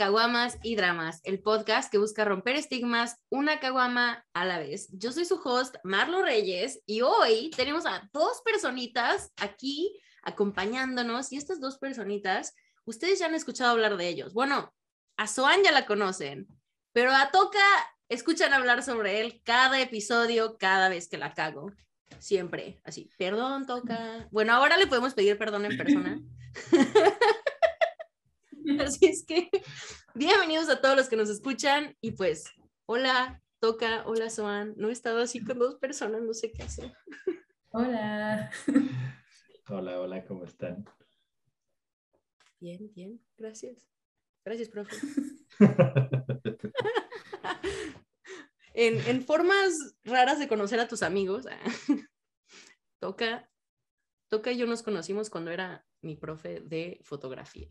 Caguamas y Dramas, el podcast que busca romper estigmas una caguama a la vez. Yo soy su host, Marlo Reyes, y hoy tenemos a dos personitas aquí acompañándonos, y estas dos personitas, ustedes ya han escuchado hablar de ellos. Bueno, a Soan ya la conocen, pero a Toca escuchan hablar sobre él cada episodio, cada vez que la cago. Siempre, así, perdón, Toca. Bueno, ahora le podemos pedir perdón en persona. Así es que bienvenidos a todos los que nos escuchan y pues, hola, Toca, hola, Soan. No he estado así con dos personas, no sé qué hacer. Hola. Hola, hola, ¿cómo están? Bien, bien, gracias. Gracias, profe. en, en formas raras de conocer a tus amigos, Toca, Toca y yo nos conocimos cuando era mi profe de fotografía.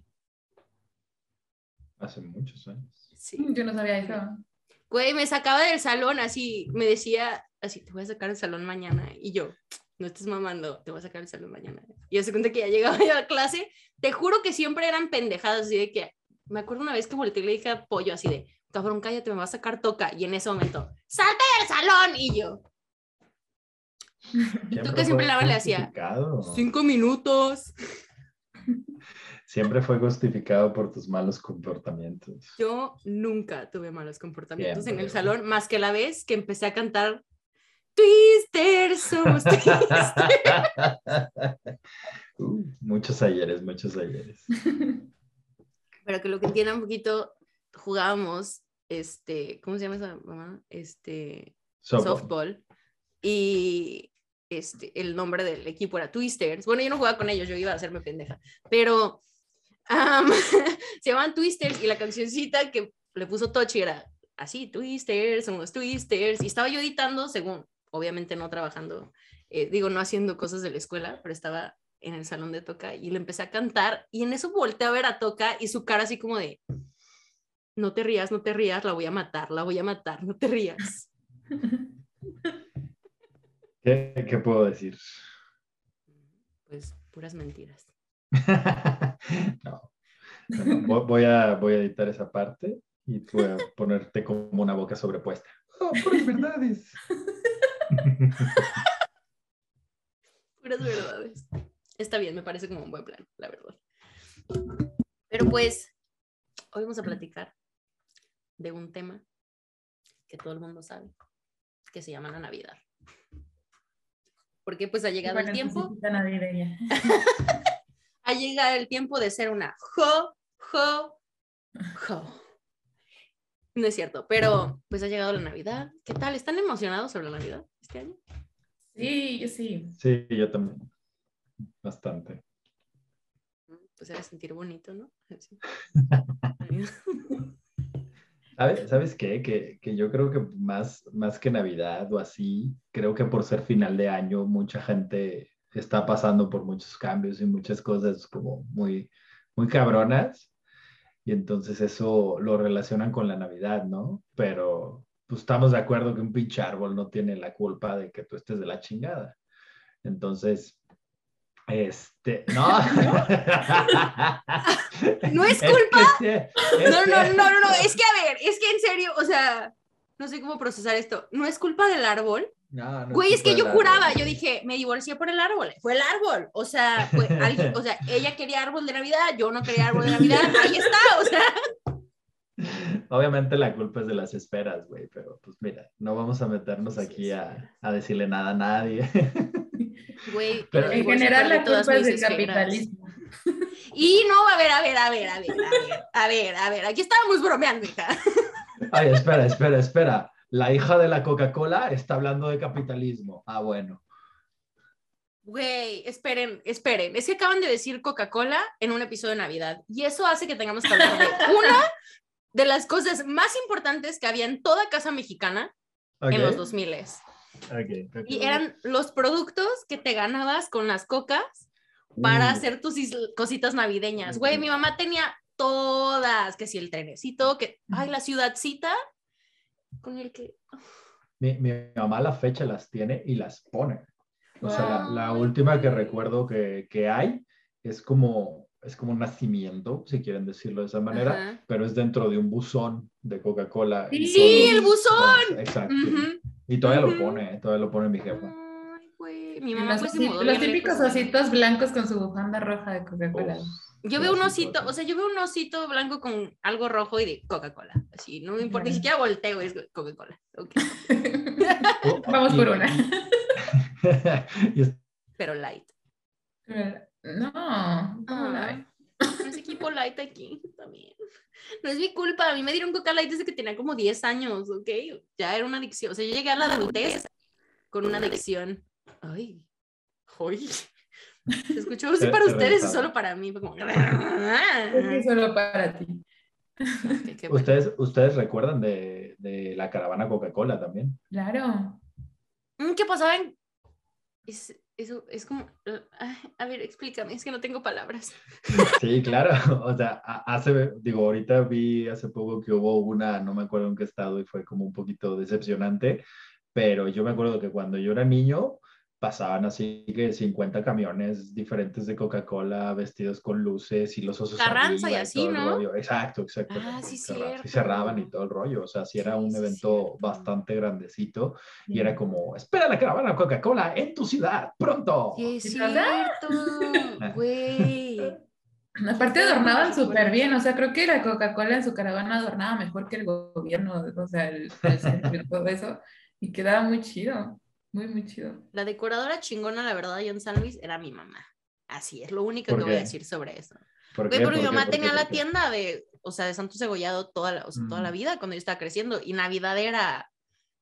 Hace muchos años. Sí. Yo no sabía eso. Güey, me sacaba del salón así, me decía así, te voy a sacar del salón mañana. Y yo, no estés mamando, te voy a sacar del salón mañana. Y yo se cuenta que ya llegaba yo a clase, te juro que siempre eran pendejadas, así de que, me acuerdo una vez que volteé y le dije a Pollo así de, cabrón, cállate, me va a sacar toca. Y en ese momento, salte del salón. Y yo, y tú que siempre la le hacía, cinco minutos. Siempre fue justificado por tus malos comportamientos. Yo nunca tuve malos comportamientos en el Siempre. salón, más que la vez que empecé a cantar Twister, somos Twister. Uh, muchos ayeres, muchos ayeres. Pero que lo que entiendan un poquito, jugábamos, este, ¿cómo se llama esa mamá? Este, Softball. softball. Y este, el nombre del equipo era Twisters. Bueno, yo no jugaba con ellos, yo iba a hacerme pendeja. Pero se llamaban Twisters y la cancioncita que le puso Tochi era así, Twisters, somos Twisters. Y estaba yo editando, según, obviamente no trabajando, eh, digo, no haciendo cosas de la escuela, pero estaba en el salón de Toca y le empecé a cantar y en eso volteé a ver a Toca y su cara así como de, no te rías, no te rías, la voy a matar, la voy a matar, no te rías. ¿Qué, qué puedo decir? Pues puras mentiras. no. No, vo- Voy a, voy a editar esa parte y voy a ponerte como una boca sobrepuesta. Oh, puras verdades. Puras verdades. Está bien, me parece como un buen plan, la verdad. Pero pues, hoy vamos a platicar de un tema que todo el mundo sabe, que se llama la Navidad. Porque pues ha llegado el tiempo, necesita navideña. ha llegado el tiempo de ser una jo, jo, jo. No es cierto, pero pues ha llegado la Navidad. ¿Qué tal? ¿Están emocionados sobre la Navidad este año? Sí, yo sí. Sí, yo también. Bastante. Pues era sentir bonito, ¿no? ¿Sabes, ¿Sabes qué? Que, que yo creo que más, más que Navidad o así, creo que por ser final de año, mucha gente está pasando por muchos cambios y muchas cosas como muy, muy cabronas. Y entonces eso lo relacionan con la Navidad, ¿no? Pero pues estamos de acuerdo que un pinche árbol no tiene la culpa de que tú estés de la chingada. Entonces, este, no. No es que culpa. es No, no, que- no, no, no, es que a ver, es que en serio, o sea, no sé cómo procesar esto. No es culpa del árbol. No, no Güey, es que yo juraba, árbol. yo dije, me divorcié por el árbol. Fue el árbol. O sea, fue alguien- o sea, ella quería árbol de Navidad, yo no quería árbol de Navidad. Ahí está, o sea. Obviamente la culpa es de las esferas, güey, pero pues mira, no vamos a meternos Sí, aquí sí. a, a decirle nada a nadie. Güey, Pero- En general, la culpa es del capitalismo. Y no, a ver, a ver, a ver, a ver, a ver, a ver, a ver, aquí estábamos bromeando, hija. Ay, espera, espera, espera. La hija de la Coca-Cola está hablando de capitalismo. Ah, bueno. Güey, esperen, esperen. Es que acaban de decir Coca-Cola en un episodio de Navidad. Y eso hace que tengamos que hablar de una de las cosas más importantes que había en toda casa mexicana Ok, en los 2000 ok, ok. Y eran los productos que te ganabas con las cocas para Uh, hacer tus cositas navideñas. Güey, mi mamá tenía todas, que si el trenecito, que, ay, la ciudadcita, con el que, Mi, mi mamá a la fecha las tiene y las pone. O sea, la, la última que recuerdo que, que hay es como es como un nacimiento, si quieren decirlo de esa manera, Ajá. pero es dentro de un buzón de Coca-Cola. Sí, todos- el buzón. Exacto. Ujú. Y todavía lo Ujú. pone, todavía lo pone mi jefa. Ay, güey, mi mamá pues osi- mudó los típicos ositos blancos con su bufanda roja de Coca-Cola. Yo veo un osito, o sea, yo veo un osito blanco con algo rojo y de Coca-Cola. Así, no me importa, ni siquiera volteo, es Coca-Cola. ok. Oh, Vamos por una. Pero light. No, ¿cómo la ve? No es equipo light aquí también. No es mi culpa, a mí me dieron Coca Light desde que tenía como 10 años, ¿ok? Ya era una adicción. O sea, yo llegué a la adultez con una adicción. Ay, hoy. Se escuchó Te- para te ustedes regresaba. solo para mí. Como. Es solo para ti. Qué bueno. ¿Ustedes, ¿Ustedes recuerdan de, de la caravana Coca-Cola también? Claro. Mm, ¿Qué pasaba en.? Es, eso es como. ay, A ver, explícame, es que no tengo palabras. Sí, claro. O sea, a- hace, digo, ahorita vi hace poco que hubo una, no me acuerdo en qué estado y fue como un poquito decepcionante, pero yo me acuerdo que cuando yo era niño pasaban así que 50 camiones diferentes de Coca-Cola vestidos con luces y los osos Carranza y así, todo el ¿no? rollo. Exacto, exacto. Ah, sí. Y cerraban y todo el rollo. O sea, sí era Sí, un sí, evento bastante grandecito y era como, espera la caravana Coca-Cola en tu ciudad, pronto. Sí, es cierto, güey. Aparte Sí, adornaban sí, súper bien, o sea, creo que la Coca-Cola en su caravana adornaba mejor que el gobierno, o sea, el, el centro y todo eso, y quedaba muy chido, muy, muy chido. La decoradora chingona, la verdad, yo en San Luis era mi mamá. Así es, lo único ¿Por que voy a qué? decir sobre eso. ¿Por Güey, qué? porque mi ¿Por qué? mamá ¿Por qué? tenía ¿Por la qué? tienda de, o sea, de Santo Cegollado toda la, o sea, toda la Mm. vida cuando yo estaba creciendo. Y Navidad era,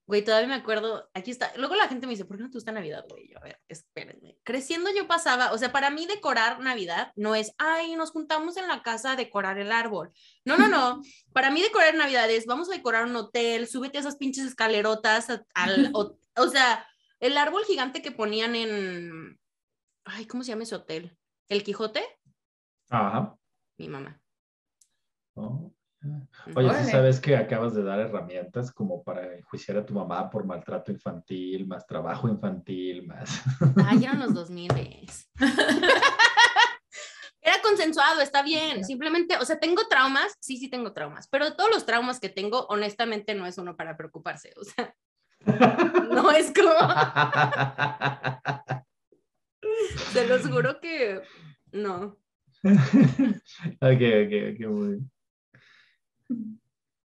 güey, todavía me acuerdo, aquí está. Luego la gente me dice, ¿por qué no te gusta Navidad, güey? Yo, a ver, espérenme. Creciendo yo pasaba, o sea, para mí decorar Navidad no es, ay, nos juntamos en la casa a decorar el árbol. No, no, no. Para mí decorar Navidad es, vamos a decorar un hotel, súbete a esas pinches escalerotas a- al, o, o sea, el árbol gigante que ponían en, ay, ¿cómo se llama ese hotel? ¿El Quijote? Ajá. Mi mamá. Oh. Oye, ¿sí sabes que acabas de dar herramientas como para enjuiciar a tu mamá por maltrato infantil, más trabajo infantil, más... Ay, eran los 2000 ves. Era consensuado, está bien. Simplemente, o sea, tengo traumas, sí, sí tengo traumas, pero todos los traumas que tengo, honestamente, no es uno para preocuparse. O sea, no es como, se los juro que no. ok, ok, ok, muy bien.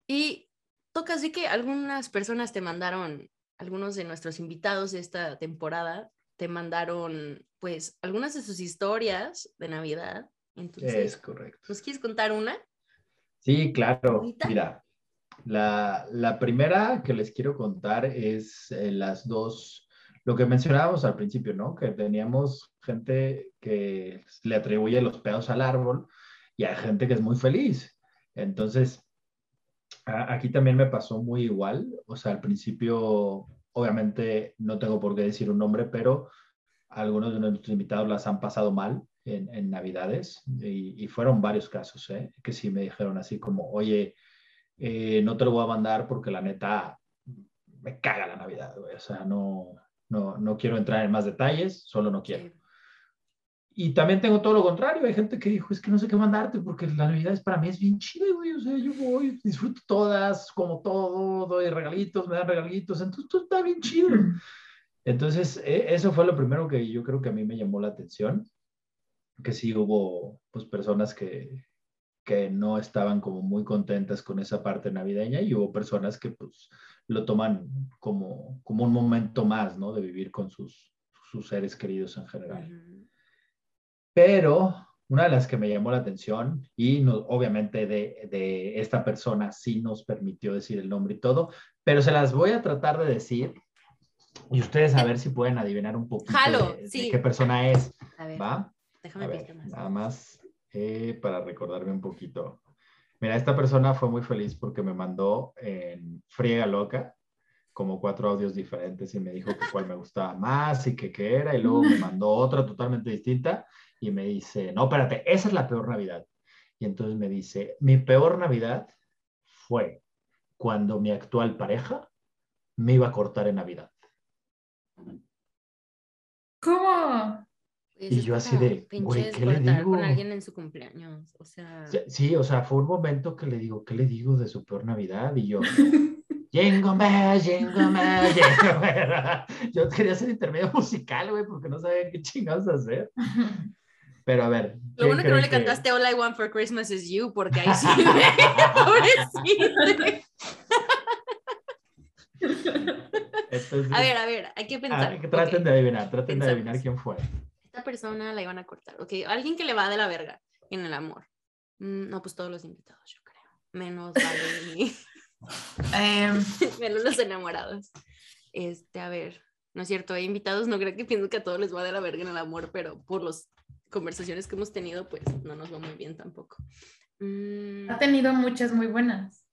Y toca así que algunas personas te mandaron, algunos de nuestros invitados de esta temporada, te mandaron, pues, algunas de sus historias de Navidad. Entonces, Es correcto. ¿nos quieres contar una? Sí, claro. ¿Ahorita? Mira, la, la primera que les quiero contar es eh, las dos, lo que mencionábamos al principio, ¿no? Que teníamos gente que le atribuye los pedos al árbol y hay gente que es muy feliz. Entonces, aquí también me pasó muy igual. O sea, al principio, obviamente, no tengo por qué decir un nombre, pero algunos de nuestros invitados las han pasado mal en, en Navidades y, y fueron varios casos, ¿eh? Que sí me dijeron así como, oye, eh, no te lo voy a mandar porque la neta me caga la Navidad, güey. O sea, no, no, no quiero entrar en más detalles, solo no quiero. Y también tengo todo lo contrario. Hay gente que dijo, es que no sé qué mandarte porque la Navidad es, para mí es bien chida, güey. O sea, yo voy, disfruto todas, como todo, doy regalitos, me dan regalitos. Entonces, todo está bien chido. Entonces, e- eso fue lo primero que yo creo que a mí me llamó la atención. Que sí hubo, pues, personas que, que no estaban como muy contentas con esa parte navideña y hubo personas que, pues, lo toman como, como un momento más, ¿no? De vivir con sus, sus seres queridos en general. Pero una de las que me llamó la atención y no- obviamente de, de esta persona sí nos permitió decir el nombre y todo, pero se las voy a tratar de decir y ustedes a ver si pueden adivinar un poquito Jalo, de, de sí. qué persona es, A ver, ¿va? déjame A ver, más. nada más eh, para recordarme un poquito. Mira, esta persona fue muy feliz porque me mandó en Friega Loca como cuatro audios diferentes y me dijo que cuál me gustaba más y que qué era y luego me mandó otra totalmente distinta y me dice, no, espérate, esa es la peor Navidad. Y entonces me dice, mi peor Navidad fue cuando mi actual pareja me iba a cortar en Navidad. ¿Cómo? Pues Y yo así de, güey, ¿qué le despertar con digo? alguien en su cumpleaños. O sea, Sí, o sea, fue un momento que le digo, ¿qué le digo de su peor Navidad? Y yo, Jingle Bell, Jingle Bell, Jingle Bell". Yo quería hacer intermedio musical, güey, porque no sabía qué chingados hacer. Pero a ver. lo ¿quién bueno que no le cantaste All I Want for Christmas is You, porque ahí sí. Pobrecito. Entonces, A ver, a ver, hay que pensar. traten ok. de adivinar, traten Pensamos. de adivinar quién fue. Esta persona la iban a cortar. Ok, alguien que le va de la verga en el amor. Mm, No, pues todos los invitados, yo creo. Menos Vale y- Em, menos los enamorados. Este, a ver, no es cierto, hay invitados, no creo que pienso que a todos les va de la verga en el amor, pero por las conversaciones que hemos tenido, pues no nos va muy bien tampoco. Mm, ha tenido muchas muy buenas.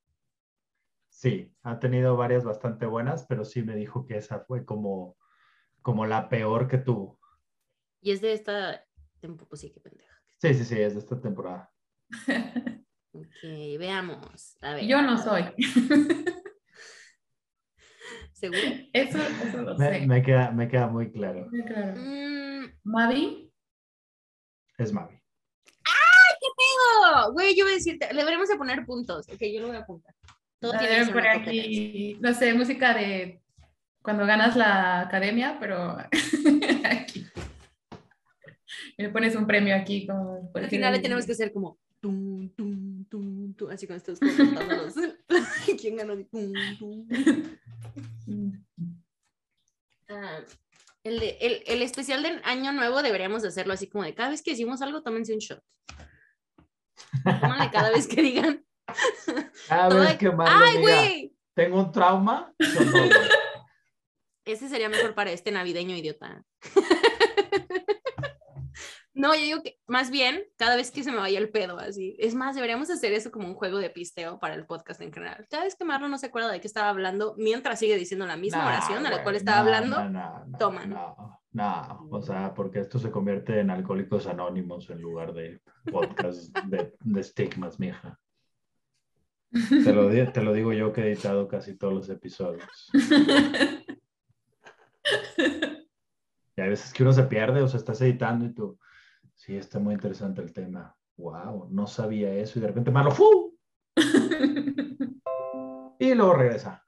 Sí, ha tenido varias bastante buenas, pero sí me dijo que esa fue como, como la peor que tuvo. Y es de esta temporada, pues sí, qué pendeja. Sí, sí, sí, es de esta temporada. Ok, veamos. A ver, Yo no soy. ¿seguro? Eso, eso lo Me, sé. me queda, me queda muy claro. Muy claro. Mm, Mavi, Es Mavi. no, güey, yo voy a decirte, le deberíamos de poner puntos. Ok, yo lo voy a apuntar. Todo a tiene que ver, por aquí, no sé, música de cuando ganas la academia, pero aquí. Me pones un premio aquí como por Al final le tenemos que hacer como tum, tum, tum, tum, así con estos los- ¿Quién ganó? Tum, tum. Ah, el, de- el, el especial de Año Nuevo deberíamos de hacerlo así como de cada vez que decimos algo, tómense un shot. Tómale cada vez que digan. Cada vez que ¡Ay, güey! tengo un trauma. Ese sería mejor para este navideño idiota. No, yo digo que más bien cada vez que se me vaya el pedo, así. Es más, deberíamos hacer eso como un juego de pisteo para el podcast en general. Cada vez que Marlon no se acuerda de qué estaba hablando, mientras sigue diciendo la misma No, oración a la cual estaba no, hablando, no, no, no, o sea, porque esto se convierte en alcohólicos anónimos en lugar de podcast de, de estigmas, mija. Te lo, te lo digo yo que he editado casi todos los episodios. Y hay veces que uno se pierde o se estás editando y tú, sí, está muy interesante el tema. Wow, no sabía eso. Y de repente Marlo, ¡fu! Y luego regresa.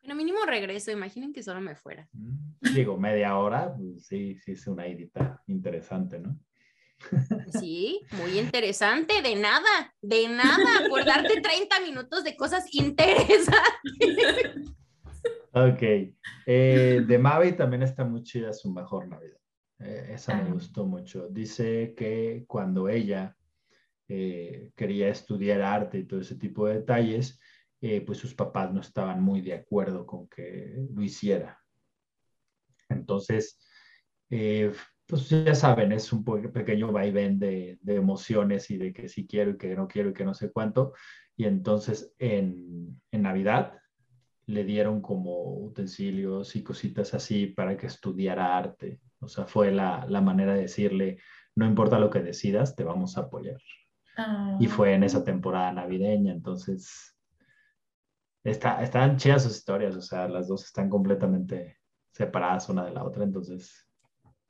Pero mínimo regreso, imaginen que solo me fuera. Mm, Digo, media hora, pues sí, sí es una edita interesante, ¿no? Sí, muy interesante, de nada, de nada, por darte 30 minutos de cosas interesantes. Ok. Eh, de Mavi también está muy chida su mejor Navidad. Eh, esa me gustó mucho. Dice que cuando ella eh, quería estudiar arte y todo ese tipo de detalles, eh, pues sus papás no estaban muy de acuerdo con que lo hiciera. Entonces, eh, pues ya saben, es un pequeño vaivén de, de emociones y de que sí quiero y que no quiero y que no sé cuánto. Y entonces en, en Navidad le dieron como utensilios y cositas así para que estudiara arte. O sea, fue la, la manera de decirle, no importa lo que decidas, te vamos a apoyar. Y fue en esa temporada navideña, entonces está, están chidas sus historias, o sea, las dos están completamente separadas una de la otra, entonces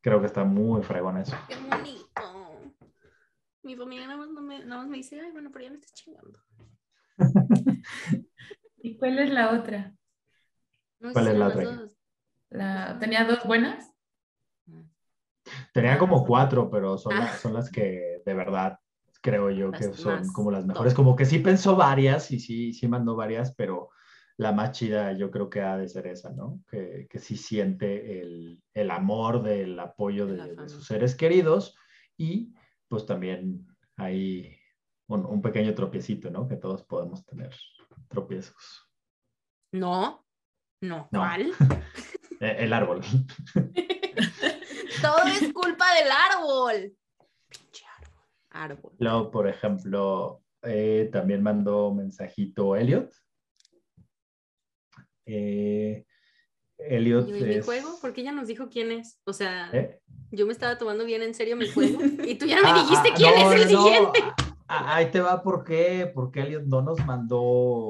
creo que está muy fregón eso. Qué bonito. Mi familia nada más, no me, nada más me dice, ay, bueno, pero ya me estás chingando. ¿Y cuál es la otra? No, ¿Cuál es la otra? dos. La... ¿Tenía dos buenas? Tenía como cuatro, pero son, Ah. las, son las que de verdad creo yo que son como las top. mejores. Como que sí pensó varias y sí, sí mandó varias, pero la más chida yo creo que ha de ser esa, ¿no? Que, que sí siente el, el amor del apoyo De de, sus seres queridos y pues también hay un, un pequeño tropiecito, ¿no? Que todos podemos tener tropiezos. No, no, No. ¿cuál? Eh, el árbol. Todo es culpa del árbol. Pinche árbol. Árbol. Luego, por ejemplo, eh, también mandó mensajito Elliot. Eh, Elliot ¿Y mi, es- juego? Porque ella nos dijo quién es. O sea, ¿Eh? yo me estaba tomando bien en serio mi juego. Y tú ya no me Ah, dijiste ah, quién no, es el no, siguiente. Ah, ahí te va por qué, porque Elliot no nos mandó,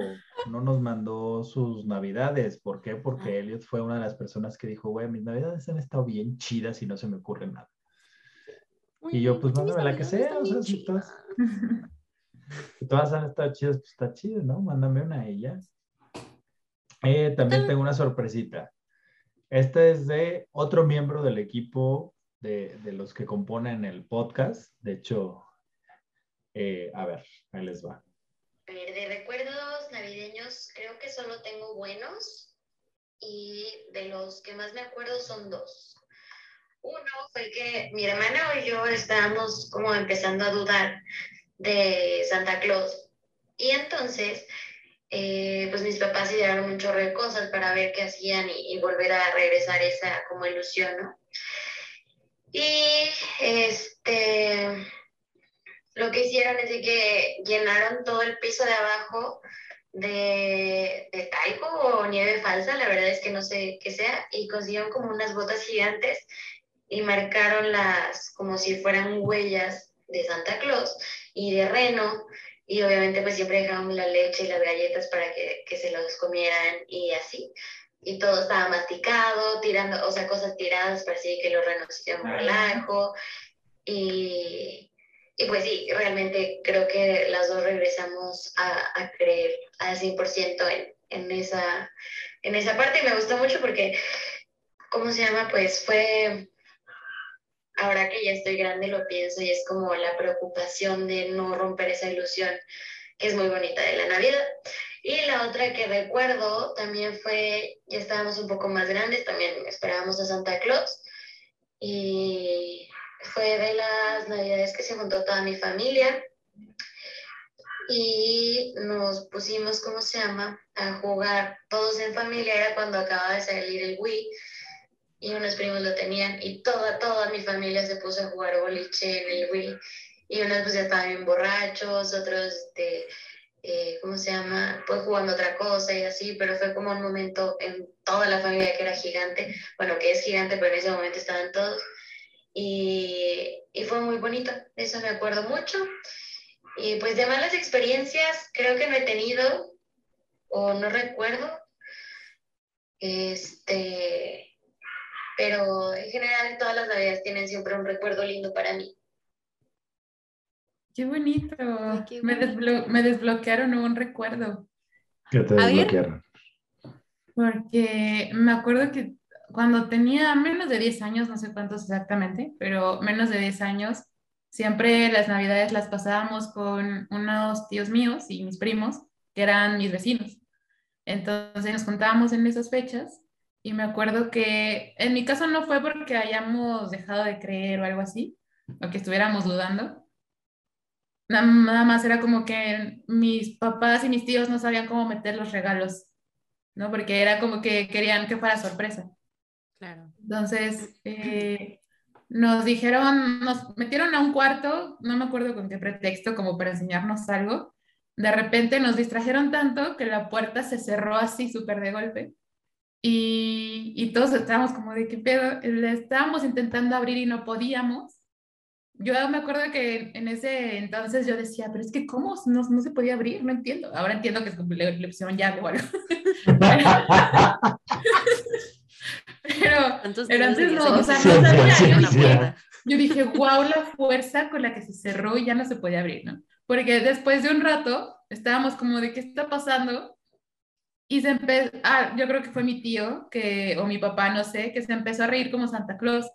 no nos mandó sus navidades. ¿Por qué? Porque Ah. Elliot fue una de las personas que dijo, güey, mis navidades han estado bien chidas y no se me ocurre nada. Y yo, pues mándame la que sea, o sea, si todas, si todas han estado chidas, pues está chido, ¿no? Mándame una y ya. Eh, también tengo una sorpresita. Esta es de otro miembro del equipo de, de los que componen el podcast. De hecho, eh, a ver, ahí les va. De recuerdos navideños, creo que solo tengo buenos y de los que más me acuerdo son dos. Uno fue que mi hermana y yo estábamos como empezando a dudar de Santa Claus y entonces eh, pues mis papás idearon un chorro de cosas para ver qué hacían y, y volver a regresar esa como ilusión, ¿no? Y este, lo que hicieron es de que llenaron todo el piso de abajo de, de talco o nieve falsa, la verdad es que no sé qué sea, y consiguieron como unas botas gigantes y marcaron las como si fueran huellas de Santa Claus y de reno, y obviamente pues siempre dejaron la leche y las galletas para que, que se los comieran y así. Y todo estaba masticado, tirando, o sea, cosas tiradas, parecía que los renos se iban por el ajo. Y, y pues sí, realmente creo que las dos regresamos a, a creer al 100% en, en, esa, en esa parte y me gustó mucho porque, ¿cómo se llama? Pues fue, ahora que ya estoy grande lo pienso y es como la preocupación de no romper esa ilusión que es muy bonita de la Navidad. Y la otra que recuerdo también fue, ya estábamos un poco más grandes, también esperábamos a Santa Claus y fue de las navidades que se juntó toda mi familia y nos pusimos, ¿cómo se llama?, a jugar todos en familia, era cuando acababa de salir el Wii y unos primos lo tenían y toda, toda mi familia se puso a jugar boliche en el Wii y unos pues estaban bien borrachos, otros, este, eh, ¿cómo se llama?, pues jugando otra cosa y así, pero fue como un momento en toda la familia que era gigante, bueno, que es gigante, pero en ese momento estaban todos y, y fue muy bonito, de eso me acuerdo mucho. Y pues de malas experiencias creo que no he tenido o no recuerdo. Este, pero en general todas las navidades tienen siempre un recuerdo lindo para mí. Qué bonito. Ay, qué Me, bonito. desblo- me desbloquearon un recuerdo. Que te desbloquearon. Porque me acuerdo que cuando tenía menos de 10 años, no sé cuántos exactamente, pero menos de 10 años, siempre las navidades las pasábamos con unos tíos míos y mis primos, que eran mis vecinos. Entonces nos juntábamos en esas fechas y me acuerdo que en mi caso no fue porque hayamos dejado de creer o algo así, o que estuviéramos dudando. Na- Nada más era como que mis papás y mis tíos no sabían cómo meter los regalos, ¿no? Porque era como que querían que fuera sorpresa. Claro. Entonces, eh, nos dijeron, nos metieron a un cuarto, no me acuerdo con qué pretexto, como para enseñarnos algo. De repente nos distrajeron tanto que la puerta se cerró así súper de golpe. Y, y todos estábamos como de qué pedo, le estábamos intentando abrir y no podíamos. Yo me acuerdo que en ese entonces yo decía, pero es que ¿cómo no, no se podía abrir? No entiendo. Ahora entiendo que es como le, le pusieron llave o algo. Pero Pero antes no, o sea, no sabía, yo yo dije, wow, la fuerza con la que se cerró y ya no se podía abrir, ¿no? Porque después de un rato estábamos como de qué está pasando y se empezó, ah, yo creo que fue mi tío que, o mi papá, no sé, que se empezó a reír como Santa Claus.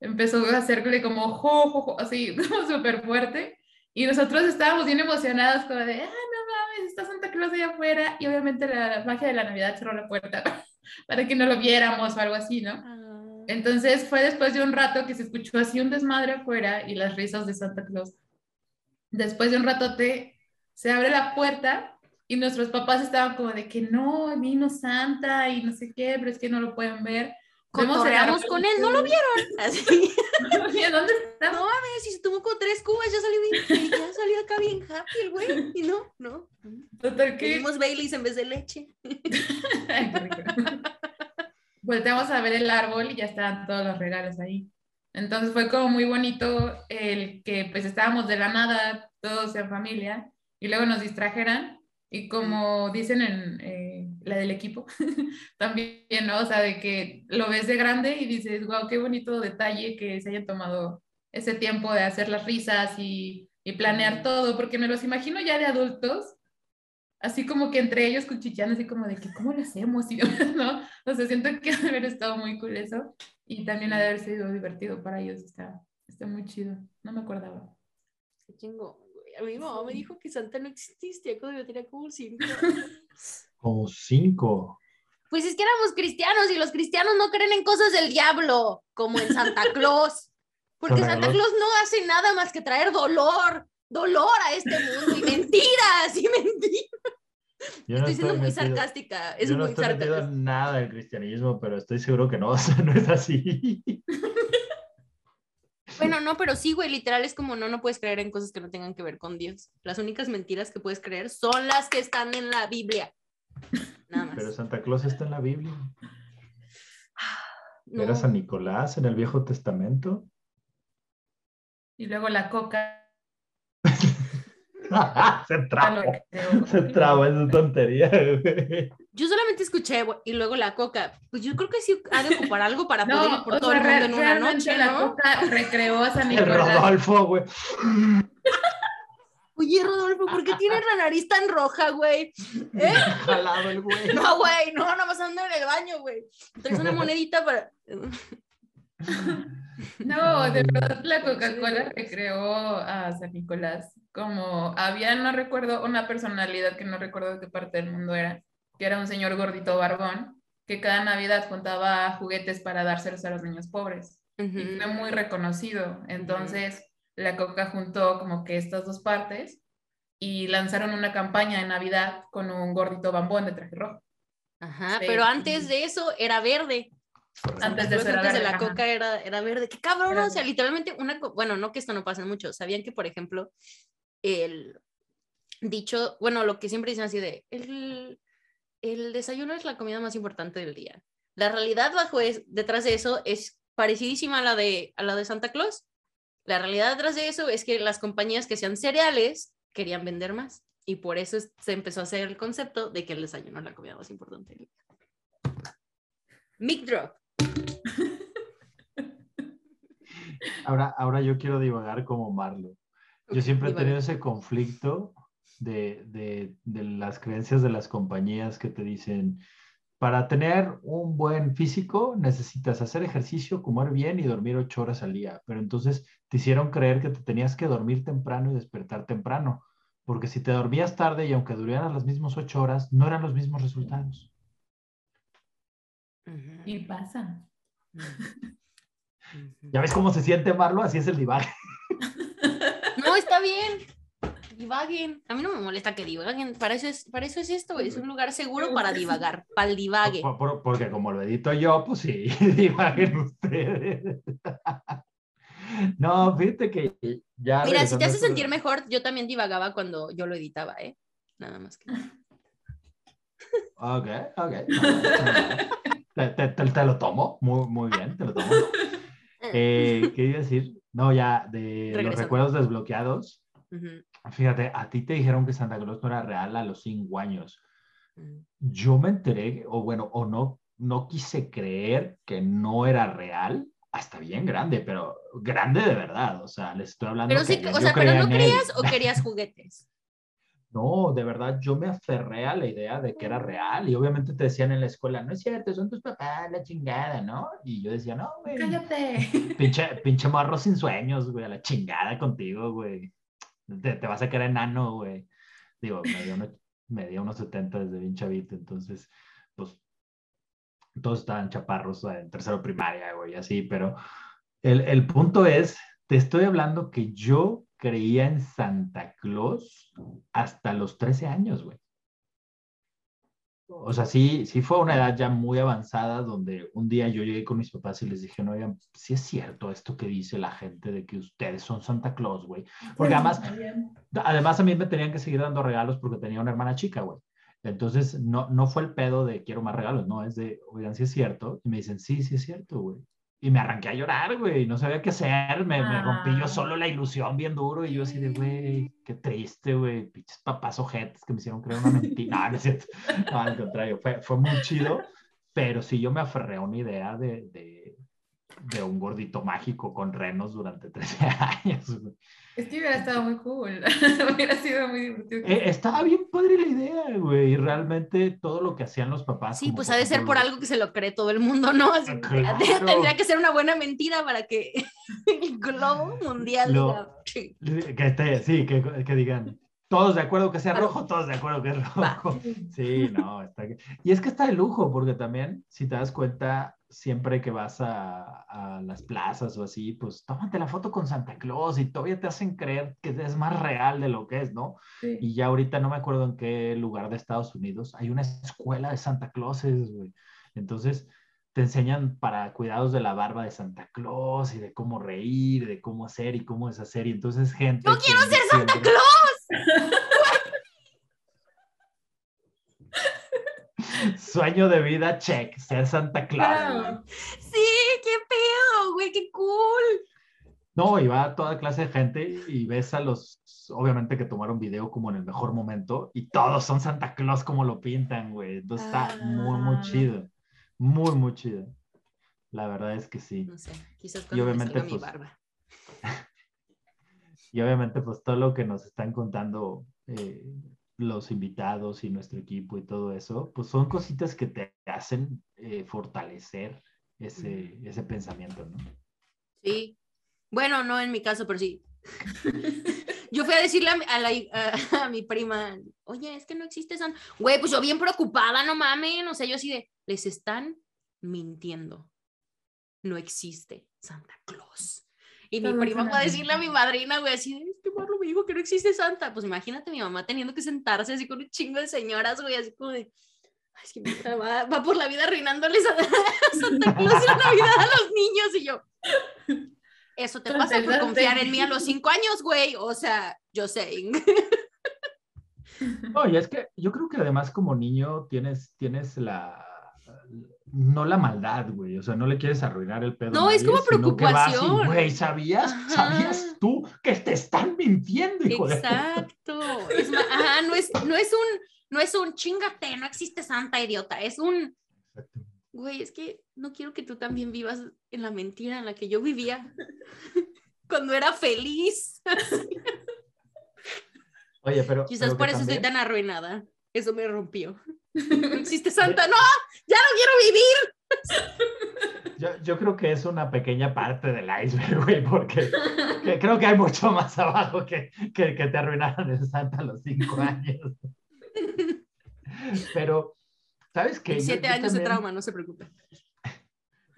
Empezó a hacerle como jo, jo, jo, así, como súper fuerte. Y nosotros estábamos bien emocionados, como de, ah, no mames, está Santa Claus allá afuera. Y obviamente la magia de la Navidad cerró la puerta para que no lo viéramos o algo así, ¿no? Ah, Entonces fue después de un rato que se escuchó así un desmadre afuera y las risas de Santa Claus. Después de un ratote se abre la puerta y nuestros papás estaban como de que no, vino Santa y no sé qué, pero es que no lo pueden ver. El Cotorreamos con él, ¿no lo vieron? Así. ¿Dónde No está? mames, si se tomó con tres cubas, ya salió bien, ya salió acá bien happy el güey. Y no, no. Total que Pedimos Baileys en vez de leche. Ay. Volteamos a ver el árbol y ya estaban todos los regalos ahí. Entonces fue como muy bonito el que pues estábamos de la nada, todos en familia, y luego nos distrajeran. Y como dicen en eh, la del equipo, también, ¿no? O sea, de que lo ves de grande y dices, wow, qué bonito detalle que se hayan tomado ese tiempo de hacer las risas y, y planear todo, porque me los imagino ya de adultos, así como que entre ellos cuchicheando, así como de que, ¿cómo lo hacemos? Y, ¿no? O sea, siento que ha de haber estado muy cool eso y también ha de haber sido divertido para ellos, está, está muy chido, no me acordaba. Qué güey. A mi mamá me dijo que Santa no existía cuando yo tenía como cinco. Como cinco. Pues es que éramos cristianos y los cristianos no creen en cosas del diablo, como en Santa Claus. Porque Santa Claus- no hace nada más que traer dolor, dolor a este mundo y mentiras y mentiras. Yo no Estoy siendo muy metido- sarcástica, es yo no muy estoy metido sarcástica. en nada del cristianismo, pero estoy seguro que no, o sea, no es así. Bueno, no, pero sí, güey, literal es como no, no puedes creer en cosas que no tengan que ver con Dios. Las únicas mentiras que puedes creer son las que están en la Biblia. Nada más. Pero Santa Claus está en la Biblia. No. Era San Nicolás en el Viejo Testamento. Y luego la coca. se a lo trabó. que creo. Se trabó, es tontería. güey. Yo solamente escuché güey, y luego la coca. Pues yo creo que sí ha de ocupar algo para No, poder ir por todo sea, el mundo en una noche, la ¿no? coca recreó a San El Nicolás. Rodolfo, güey. Oye, Rodolfo, ¿por qué tienes la nariz tan roja, güey? ¿Eh? Jalado el güey. No, güey, no, nada más ando en el baño, güey. Traes una monedita para. No, de verdad la Coca-Cola recreó a San Nicolás. Como había, no recuerdo, una personalidad que no recuerdo de qué parte del mundo era, que era un señor gordito barbón, que cada Navidad juntaba juguetes para dárselos a los niños pobres. Y fue muy reconocido. Entonces, la Coca juntó como que estas dos partes y lanzaron una campaña de Navidad con un gordito bambón de traje rojo. Ajá, Sí. pero antes de eso era verde. Antes de eso era antes de la ajá. coca era, era verde. Qué cabrón, Era o sea, literalmente una, bueno, no que esto no pase mucho, sabían que, por ejemplo, el dicho, bueno, lo que siempre dicen así de, el, el desayuno es la comida más importante del día. La realidad bajo es, detrás de eso es parecidísima a la de, a la de Santa Claus. La realidad detrás de eso es que las compañías que sean cereales querían vender más. Y por eso es- se empezó a hacer el concepto de que el desayuno es la comida más importante del día. Mic drop. Ahora, ahora yo quiero divagar como Marlo. Yo siempre he tenido ese conflicto de, de, de las creencias de las compañías que te dicen, para tener un buen físico necesitas hacer ejercicio, comer bien y dormir ocho horas al día. Pero entonces te hicieron creer que te tenías que dormir temprano y despertar temprano. Porque si te dormías tarde y aunque duraran las mismas ocho horas, no eran los mismos resultados. Y pasa. ¿Ya ves cómo se siente Marlo? Así es el divague. No, está bien. Divaguen. A mí no me molesta que divaguen. Para eso es, para eso es esto. Es un lugar seguro para divagar. Para el divague. Por- por- porque como lo edito yo, pues sí, divaguen ustedes. No, fíjate que ya. Mira, si te hace sentir mejor, yo también divagaba cuando yo lo editaba, ¿eh? Nada más que. Ok, ok. Te, te- te- te lo tomo, muy, muy bien, te lo tomo. Eh, ¿Qué iba a decir? No, ya, de los recuerdos desbloqueados. Ujú. Fíjate, a ti te dijeron que Santa Claus no era real a los cinco años. Ujú. Yo me enteré, o bueno, o no, no quise creer que no era real hasta bien grande, pero grande de verdad. O sea, les estoy hablando Pero sí, que o sea, pero no creías o querías juguetes. No, de verdad, yo me aferré a la idea de que era real y obviamente te decían en la escuela, no es cierto, son tus papás, la chingada, ¿no? Y yo decía, no, güey, Cállate. pinche, pinche marro sin sueños, güey, a la chingada contigo, güey. Te, vas a quedar enano, güey. Digo, me dio, unos 70 desde bien chavito, entonces, pues, todos estaban chaparros en tercero primaria, güey, así, pero el, el punto es, te estoy hablando que yo creía en Santa Claus hasta los 13 años, güey. O sea, sí, sí fue una edad ya muy avanzada donde un día yo llegué con mis papás y les dije, no, oigan, sí es cierto esto que dice la gente de que ustedes son Santa Claus, güey. Porque además, además a mí me tenían que seguir dando regalos porque tenía una hermana chica, güey. Entonces, no, no fue el pedo de quiero más regalos, no, es de, oigan, sí es cierto. Y me dicen, sí, sí es cierto, güey. Y me arranqué a llorar, güey, no sabía qué hacer, me, me rompí yo Ah. solo la ilusión bien duro y yo así de, güey, qué triste, güey, pinches papás ojetes que me hicieron creer una mentira. No, no es cierto. No, al contrario, fue, fue muy chido, pero sí yo me aferré a una idea de, de, de un gordito mágico con renos durante 13 años. güey. Es que hubiera estado muy cool. hubiera sido muy divertido. Eh, estaba bien padre la idea, güey. Y realmente todo lo que hacían los papás. Sí, pues ha de ser por los- algo que se lo cree todo el mundo, ¿no? Así, Claro. Tendría que ser una buena mentira para que el globo mundial Lo- diga, "Sí". Que esté- sí, que, que digan. Todos de acuerdo que sea rojo, todos de acuerdo que es Va. rojo. Sí, no, está. Y es que está de lujo, porque también, si te das cuenta, siempre que vas a, a las plazas o así, pues tómate la foto con Santa Claus y todavía te hacen creer que es más real de lo que es, ¿no? Sí. Y ya ahorita no me acuerdo en qué lugar de Estados Unidos hay una escuela de Santa Clauses, güey. Entonces te enseñan para cuidados de la barba de Santa Claus y de cómo reír, de cómo hacer y cómo deshacer. Y entonces gente... ¡Yo quiero ser Santa siempre- Sueño de vida, check, ser Santa Claus. Sí, qué pedo, güey, qué cool. No, y va toda clase de gente y ves a los, obviamente que tomaron video como en el mejor momento y todos son Santa Claus como lo pintan, güey. Entonces está muy, muy Ah. chido. Muy, muy chido. La verdad es que sí. No sé, quizás cuando me obviamente, salga mi pues, barba. Y obviamente pues todo lo que nos están contando eh, los invitados y nuestro equipo y todo eso, pues son cositas que te hacen eh, fortalecer ese, ese pensamiento, ¿no? Sí. Bueno, no en mi caso, pero sí. Yo fui a decirle a mi, a la- a- a mi prima, oye, es que no existe Santa. Güey, pues yo bien preocupada, no mamen. O sea, yo así de, les están mintiendo. No existe Santa Claus. Y mi prima fue a decirle a mi madrina, güey, así es que Marlo me dijo que no existe Santa. Pues imagínate mi mamá teniendo que sentarse así con un chingo de señoras, güey, así como de, "Ay, es que mi va, va por la vida arruinándoles a, a Santa Claus y la Navidad a los niños. Y yo, eso te pasa por confiar en mí a los cinco años, güey. O sea, yo sé. No, y es que yo creo que además como niño tienes, tienes la, no la maldad, güey, o sea, no le quieres arruinar el pedo. No, es como y, preocupación. Güey, ¿sabías? Ajá. ¿Sabías tú que te están mintiendo, hijo de Exacto. Es ma- ajá, no es, no es un, no es un chingate, no existe Santa idiota. Es un, güey, es que no quiero que tú también vivas en la mentira en la que yo vivía cuando era feliz. Oye, pero. Quizás pero por eso estoy también- tan arruinada. Eso me rompió. No existe Santa. No, ya no quiero vivir. Yo, yo creo que es una pequeña parte del iceberg, güey, porque que creo que hay mucho más abajo que, que, que te arruinaron el Santa a los cinco años. Pero, ¿sabes qué? En siete yo años de trauma, no se preocupe.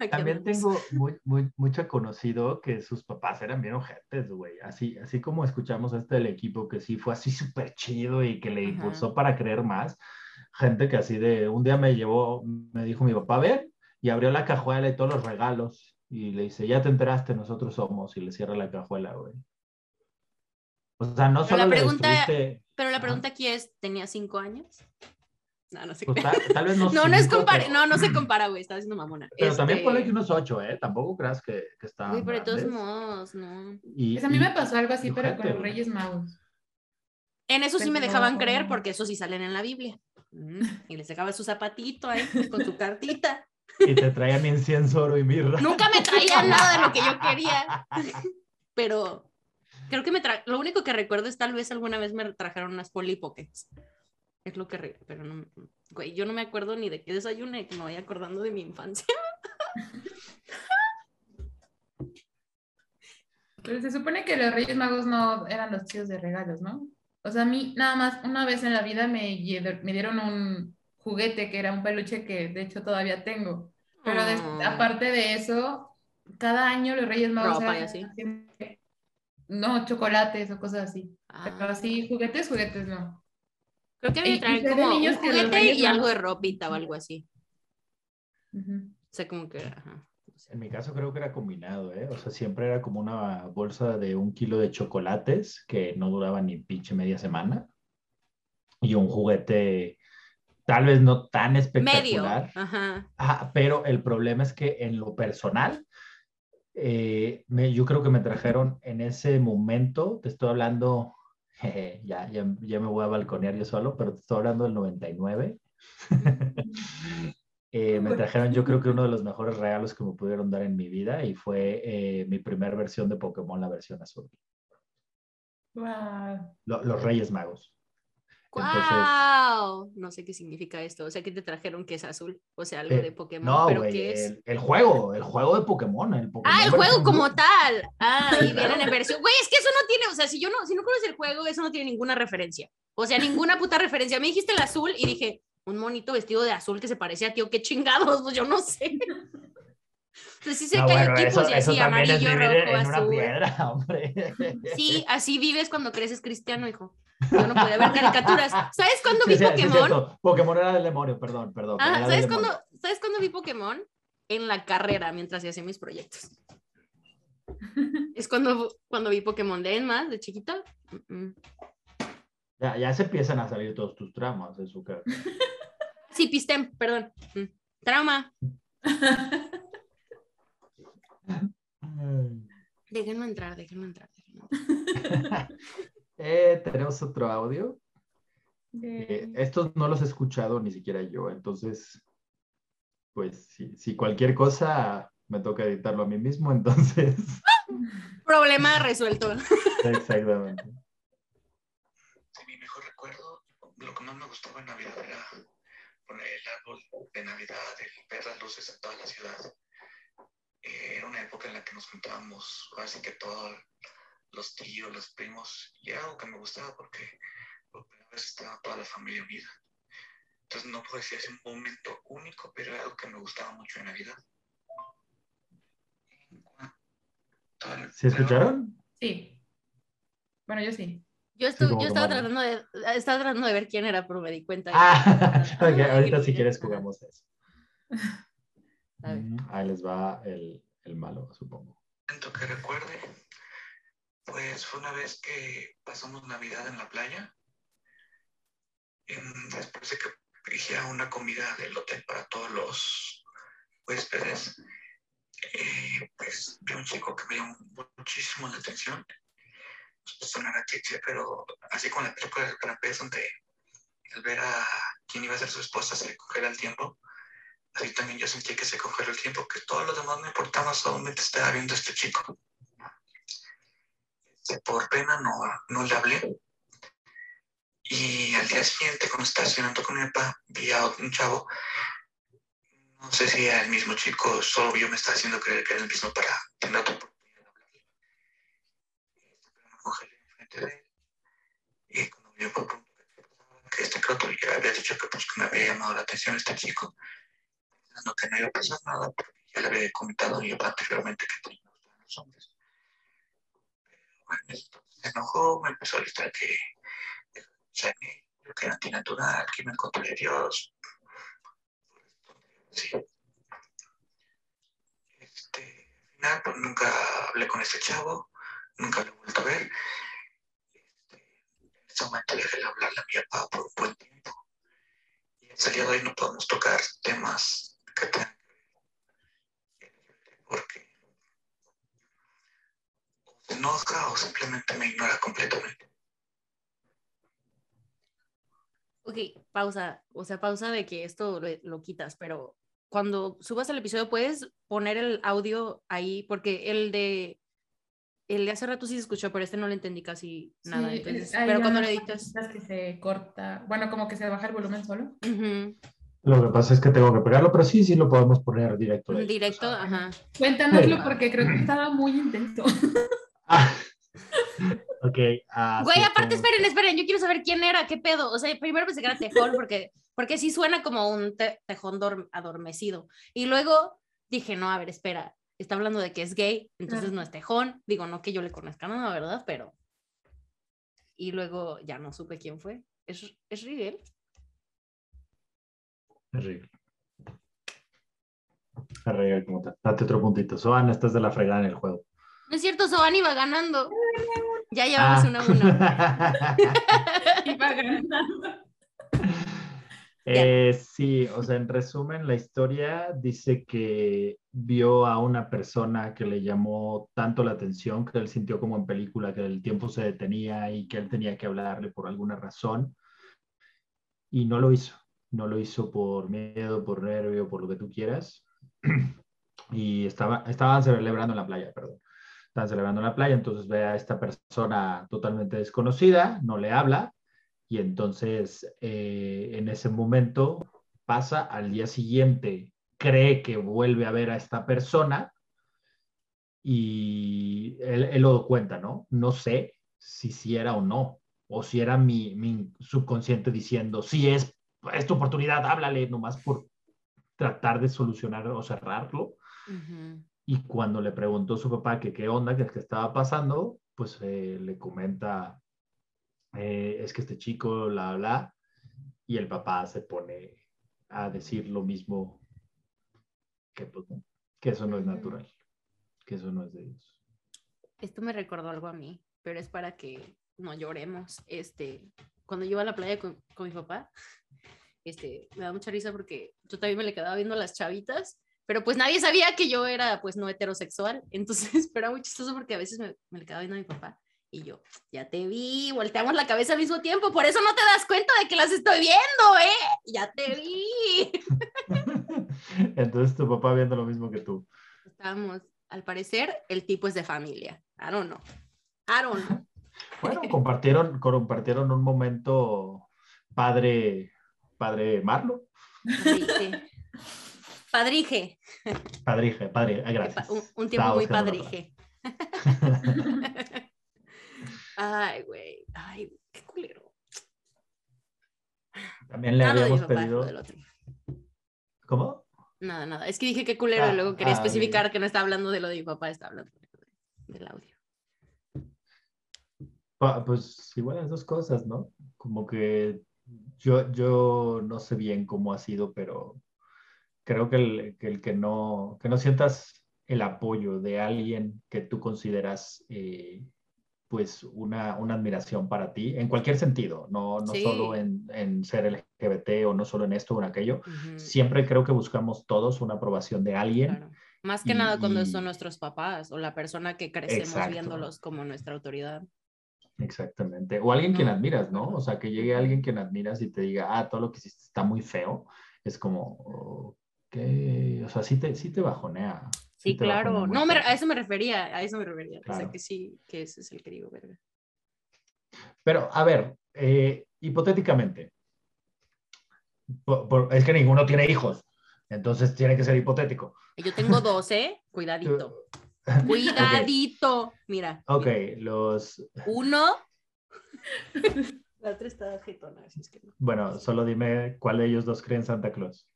También tengo muy, muy, mucho conocido que sus papás eran bien ojetes, güey. Así, así como escuchamos este del equipo que sí fue así súper chido y que le Ajá. impulsó para creer más. Gente que así de, un día me llevó, me dijo mi papá, ven, y abrió la cajuela y todos los regalos. Y le dice, ya te enteraste, nosotros somos. Y le cierra la cajuela, güey. O sea, no Pero solo la le pregunta- destruiste, Pero la pregunta aquí es, ¿tenía cinco años? No, no sé. pues, tal, tal vez no no, no es cinco, compar pero- no, no se compara, güey, estás diciendo mamona. Pero también Este, ponle que unos ocho, ¿eh? Tampoco creas que, que estaban Güey, pero de todos modos, no. Y- Pues a mí y- me pasó algo así, pero con los. Reyes Magos. En eso sí me dejaban creer porque eso sí salen en la Biblia. Mm, Y les dejaba su zapatito ahí con su cartita. Y te traían incienso, oro y mirra. Nunca me traían nada de lo que yo quería, pero creo que me tra lo único que recuerdo es tal vez alguna vez me trajeron unas Polly Pockets. Es lo que pero no, güey, yo no me acuerdo ni de qué desayuné, que me vaya acordando de mi infancia. Pero se supone que los Reyes Magos no eran los tíos de regalos, ¿no? O sea, a mí nada más una vez en la vida me, me dieron un juguete que era un peluche que de hecho todavía tengo. Pero des- Ah. aparte de eso, cada año los Reyes Magos Ropa y eran así. siempre- no, chocolates o cosas así. Ah. Pero así, juguetes, juguetes no. Creo que me de como un niños los juguete y algo de ropita o algo así. Ujú. O sea, como que, ajá. En mi caso creo que era combinado, ¿eh? O sea, siempre era como una bolsa de un kilo de chocolates que no duraba ni pinche media semana. Y un juguete tal vez no tan Medio. espectacular. Ajá. Ah, pero el problema es que en lo personal, eh, me- yo creo que me trajeron en ese momento, te estoy hablando, jeje, ya, ya, ya me voy a balconear yo solo, pero te estoy hablando del 99. eh, me trajeron yo creo que uno de los mejores regalos que me pudieron dar en mi vida y fue eh, mi primera versión de Pokémon, la versión azul. Wow. Lo- los Reyes Magos. ¡Wow! No sé qué significa esto. O sea, que te trajeron que es azul. O sea, algo eh, de Pokémon. no, ¿Pero güey, qué es? el, el juego, el juego de Pokémon. El Pokémon Ah, el juego como tal. Ah, y vienen en versión. Güey, es que eso no tiene, o sea, si yo no, si no conoces el juego, eso no tiene ninguna referencia. O sea, ninguna puta referencia. Me dijiste el azul y dije, un monito vestido de azul que se parece a tío, qué chingados, pues yo no sé. Pues sí sé No, que hay eso, y eso así, amarillo, vivir rojo, en una azul. piedra, hombre. Sí, así vives cuando creces cristiano, hijo. Yo no podía ver caricaturas. ¿Sabes cuándo Sí, vi sí, Pokémon? Pokémon era del demonio, perdón, perdón. Ah, ¿sabes cuándo. ¿Sabes cuándo vi Pokémon? En la carrera, mientras hacía mis proyectos. Es cuando, cuando vi Pokémon de más, de chiquita. Mm, mm. Ya, ya se empiezan a salir todos tus traumas, eso que... Sí, Pistem, perdón. Mm. Trauma. Déjenme entrar, déjenme entrar. déjenme entrar. Eh, tenemos otro audio. Eh, estos no los he escuchado ni siquiera yo, entonces, pues si, si cualquier cosa me toca editarlo a mí mismo, entonces, Problema resuelto. exactamente. Sí, mi mejor recuerdo, lo que más me gustaba en Navidad era poner el árbol de Navidad, el ver las luces en toda la ciudad. Eh, era una época en la que nos juntábamos, así que todos los tíos, los primos, y era algo que me gustaba porque por primera vez estaba toda la familia unida. Entonces no puedo decir es un momento único, pero era algo que me gustaba mucho en Navidad. ¿Sí escucharon? Sí. Bueno, yo sí. Yo, estu- como yo estaba tratando de, estaba tratando de ver quién era, pero me di cuenta. Ah, ok, Ay, ahorita si quieres jugamos eso. A ver. Ahí les va el, el malo, supongo. momento que recuerde, pues fue una vez que pasamos Navidad en la playa. Después de que dirigía una comida del hotel para todos los huéspedes, eh, pues vi un chico que me llamó muchísimo la atención. Sonará cliché, pero así con la película del francés, donde al ver a quien iba a ser su esposa se le congela el tiempo, así también yo sentí que se congeló el tiempo, que todo lo demás me importaba, solamente estaba viendo este chico. Por pena no, no le hablé. Y al día siguiente, cuando estaba cenando con mi papá, vi a un chavo, no sé si era el mismo chico, solo yo me estaba haciendo creer que era el mismo para tener otra oportunidad de hablarle. Y cuando me por que este creo que había dicho que, pues, que me había llamado la atención este chico, pensando que no iba a pasar nada, porque ya le había comentado papá anteriormente que gustaban los hombres. Pero bueno, entonces se enojó, me empezó a gritar que que yo que era antinatural, que me encontré Dios. Sí. Este, al final, pues nunca hablé con este chavo, nunca lo he vuelto a ver. Este, en ese momento dejé de hablarle a mi papá por un buen tiempo. Y hasta el día de hoy no podemos tocar temas que ver, porque o se enoja o simplemente me ignora completamente. Ok, pausa. O sea, pausa de que esto lo, lo quitas, pero cuando subas el episodio puedes poner el audio ahí, porque el de el de hace rato sí se escuchó, pero este no le entendí casi nada. Sí, entonces, pero cuando lo editas. que se corta, bueno, como que se baja el volumen solo. ujú, Lo que pasa es que tengo que pegarlo, pero sí, sí lo podemos poner directo. ahí, Directo, o sea. ajá. Cuéntanoslo Sí. porque creo que estaba muy intenso. Ah, ok. ah, Güey, sí, aparte, como- esperen, esperen, yo quiero saber quién era, qué pedo. O sea, primero pensé que era tejón, porque, porque sí suena como un te- tejón dorm- adormecido. Y luego dije, no, a ver, espera, está hablando de que es gay, entonces Claro. no es tejón. Digo, no que yo le conozca nada, ¿verdad? Pero. Y luego ya no supe quién fue. ¿Es, es Rigel? Terrible. Terrible, como te- Date otro puntito. Soan, estás de la fregada en el juego. No es cierto, Soban iba ganando. Ya llevamos Ah. una a una. Iba ganando. Eh, sí, o sea, en resumen, la historia dice que vio a una persona que le llamó tanto la atención que él sintió como en película que el tiempo se detenía y que él tenía que hablarle por alguna razón y no lo hizo. No lo hizo por miedo, por nervio, por lo que tú quieras. Y estaba, estaban celebrando en la playa, perdón. Estaban celebrando en la playa, entonces ve a esta persona totalmente desconocida, no le habla, y entonces eh, en ese momento pasa al día siguiente, cree que vuelve a ver a esta persona y él, él lo cuenta, ¿no? No sé si sí era o no, o si era mi, mi subconsciente diciendo, si es, es tu oportunidad, háblale, nomás por tratar de solucionar o cerrarlo. Y cuando le preguntó a su papá que qué onda, que, que estaba pasando, pues eh, le comenta, eh, es que este chico, la, bla, y el papá se pone a decir lo mismo, que, pues, no, que eso no es natural, que eso no es de Dios. Esto me recordó algo a mí, pero es para que no lloremos. Este, cuando yo iba a la playa con, con mi papá, este, me da mucha risa porque yo también me le quedaba viendo a las chavitas, pero pues nadie sabía que yo era pues no heterosexual, entonces pero era muy chistoso porque a veces me, me le quedaba viendo a mi papá y yo, ya te vi, volteamos la cabeza al mismo tiempo, por eso no te das cuenta de que las estoy viendo, ¿eh? Ya te vi. Entonces tu papá viendo lo mismo que tú. Estábamos, al parecer, el tipo es de familia. I don't know. I don't know. Bueno, compartieron, compartieron un momento padre, padre Marlo, Padrije. Padrije. padrije, padre, gracias. Un, un tiempo Estaba muy padrije. Ay, güey. Ay, qué culero. También le mi habíamos pedido. ¿cómo? Nada, nada. Es que dije qué culero Ah, y luego quería ah, especificar que no estaba hablando de lo de mi papá, estaba hablando de- del audio. Pues igual las dos cosas, ¿no? Como que yo, yo no sé bien cómo ha sido, pero creo que el que, el que no, que no sientas el apoyo de alguien que tú consideras eh, pues una, una admiración para ti, en cualquier sentido, no, no Sí. solo en, en ser LGBT o no solo en esto o en aquello, siempre creo que buscamos todos una aprobación de alguien. claro. Más que y- nada cuando son nuestros papás o la persona que crecemos Exacto. viéndolos como nuestra autoridad. Exactamente. O alguien quien admiras, ¿no? O sea, que llegue alguien quien admiras y te diga, ah, todo lo que hiciste está muy feo. Es como, ok, o sea, sí te, sí te bajonea. Sí, te claro. No, me- a eso me refería, a eso me refería. O sea, que sí, que ese es el que digo, verga. Pero, a ver, eh, hipotéticamente, por- por- es que ninguno tiene hijos, entonces tiene que ser hipotético. Yo tengo dos, ¿eh? Cuidadito. Ok, Cuidadito. Mira. ok, mira. los, Uno. La otra está jetona, así es que no. bueno, solo dime cuál de ellos dos cree en Santa Claus.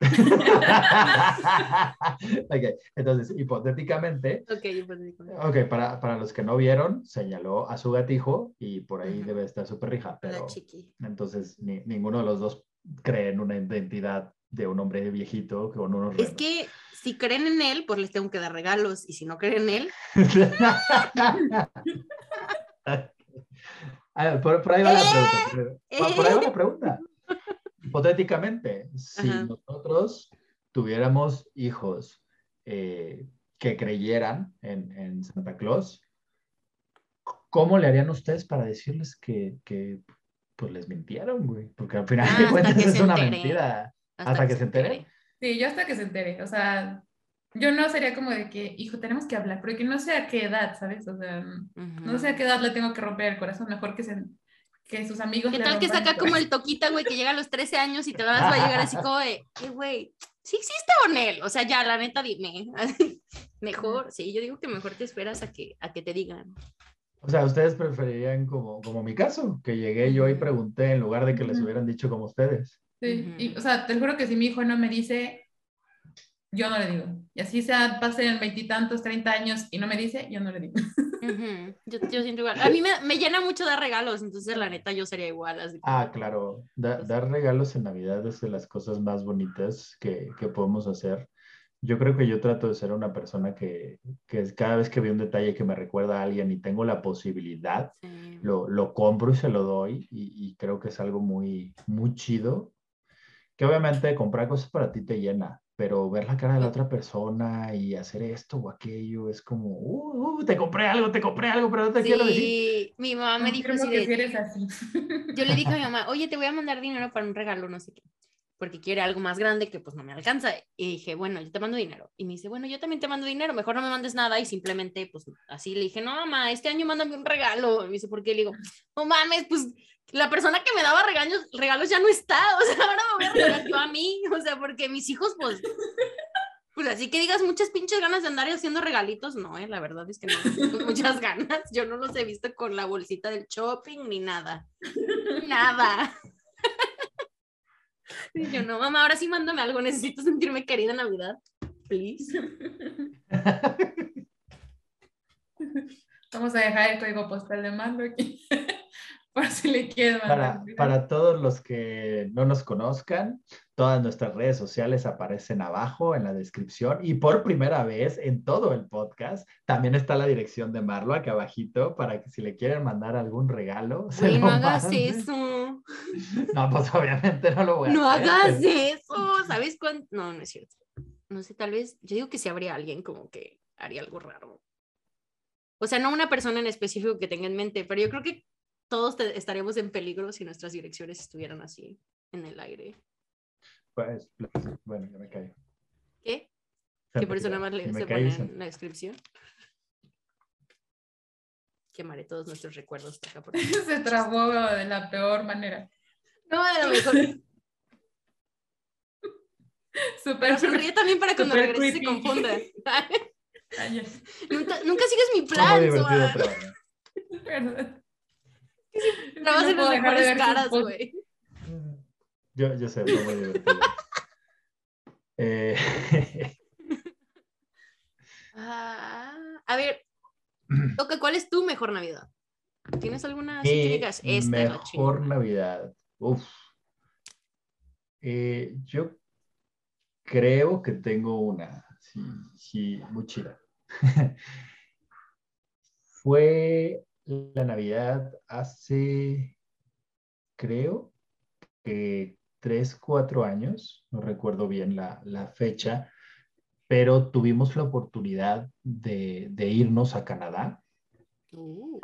ok, entonces, hipotéticamente, Ok, yo pues digo, Ok, para, para los que no vieron, señaló a su gatijo y por ahí debe estar su perrija, pero La chiqui. entonces ni- ninguno de los dos cree en una identidad de un hombre viejito con unos Es renos. que si creen en él, pues les tengo que dar regalos. Y si no creen en él, Ah, por, por ahí va la Eh, pregunta. Por, por ahí va la pregunta. Hipotéticamente, si Ajá. nosotros tuviéramos hijos eh, que creyeran en, en Santa Claus, ¿cómo le harían ustedes para decirles que, que pues les mintieron, güey? Porque al final Ah, de cuentas es una entere. mentira. ¿Hasta que se entere? Sí, yo hasta que se entere. O sea, yo no sería como de que, hijo, tenemos que hablar, porque no sé a qué edad, ¿sabes? O sea, no sé a qué edad le tengo que romper el corazón. Mejor que, se, que sus amigos ¿Qué le tal que saca como el toquita, güey, que llega a los 13 años y te vas a llegar así como de, eh, güey, ¿sí existe o no él? O sea, ya, la neta, dime. mejor, sí, yo digo que mejor te esperas a que, a que te digan. O sea, ustedes preferirían como, como mi caso, que llegué yo y pregunté en lugar de que les hubieran dicho como ustedes. Sí, Ujú. y, o sea, te juro que si mi hijo no me dice, yo no le digo. Y así sea, pasen veintitantos, treinta años y no me dice, yo no le digo. Ujú, Yo, yo siento igual. A mí me, me llena mucho dar regalos, entonces la neta yo sería igual. Así como- Ah, claro. Da- dar regalos en Navidad es de las cosas más bonitas que, que podemos hacer. Yo creo que yo trato de ser una persona que, que cada vez que veo un detalle que me recuerda a alguien y tengo la posibilidad, Sí. lo, lo compro y se lo doy y, y creo que es algo muy, muy chido. Que obviamente comprar cosas para ti te llena, pero ver la cara de la otra persona y hacer esto o aquello es como, uh, uh, te compré algo, te compré algo, pero no te quiero decir. Sí, mi mamá me dijo así que sí eres así. yo le dije a mi mamá, oye, te voy a mandar dinero para un regalo, no sé qué, porque quiere algo más grande que pues no me alcanza. Y dije, bueno, yo te mando dinero. Y me dice, bueno, yo también te mando dinero, mejor no me mandes nada. Y simplemente, pues así le dije, no, mamá, este año mándame un regalo. Y me dice, ¿por qué? Le digo, no mames, pues la persona que me daba regaños, regalos ya no está. O sea, ahora me voy a regalar yo a mí. O sea, porque mis hijos, pues, pues así que digas muchas pinches ganas de andar haciendo regalitos, no, eh, la verdad es que no, muchas ganas. Yo no los he visto con la bolsita del shopping ni nada. Nada. Y yo, no, mamá, ahora sí mándame algo, necesito sentirme querida en Navidad. Please. Vamos a dejar el código postal de mando aquí. Por si le quieren. Para, para todos los que no nos conozcan, todas nuestras redes sociales aparecen abajo en la descripción y por primera vez en todo el podcast también está la dirección de Marlo acá abajito para que si le quieren mandar algún regalo. se lo no hagas manden. eso. No, pues obviamente no lo voy a No hacer. hagas eso. ¿Sabes cuánto? No, no es cierto. No sé, tal vez, yo digo que si habría alguien como que haría algo raro. O sea, no una persona en específico que tenga en mente, pero yo creo que todos te- estaríamos en peligro si nuestras direcciones estuvieran así en el aire. Pues, bueno, ya me callo. ¿Qué? ¿Qué por eso nada más le, se pone se- en la descripción? Quemaré todos nuestros recuerdos acá por Se trabó de la peor manera. No, a lo mejor. Súper Pero sonríe también para cuando regrese se creepy. confunda. Ay, ya. nunca, nunca sigues mi plan. Perdón. No en las de mejores caras, güey. Yo, yo sé, fue muy divertido. Eh, Ah, a ver, Toca, ¿cuál es tu mejor Navidad? ¿Tienes alguna así que Mi digas? Esta es la mejor chingona"? Navidad. Uf. Eh, yo creo que tengo una, sí, sí, muy chida. Fue la Navidad hace, creo que tres, cuatro años, no recuerdo bien la, la fecha, pero tuvimos la oportunidad de, de irnos a Canadá Uh,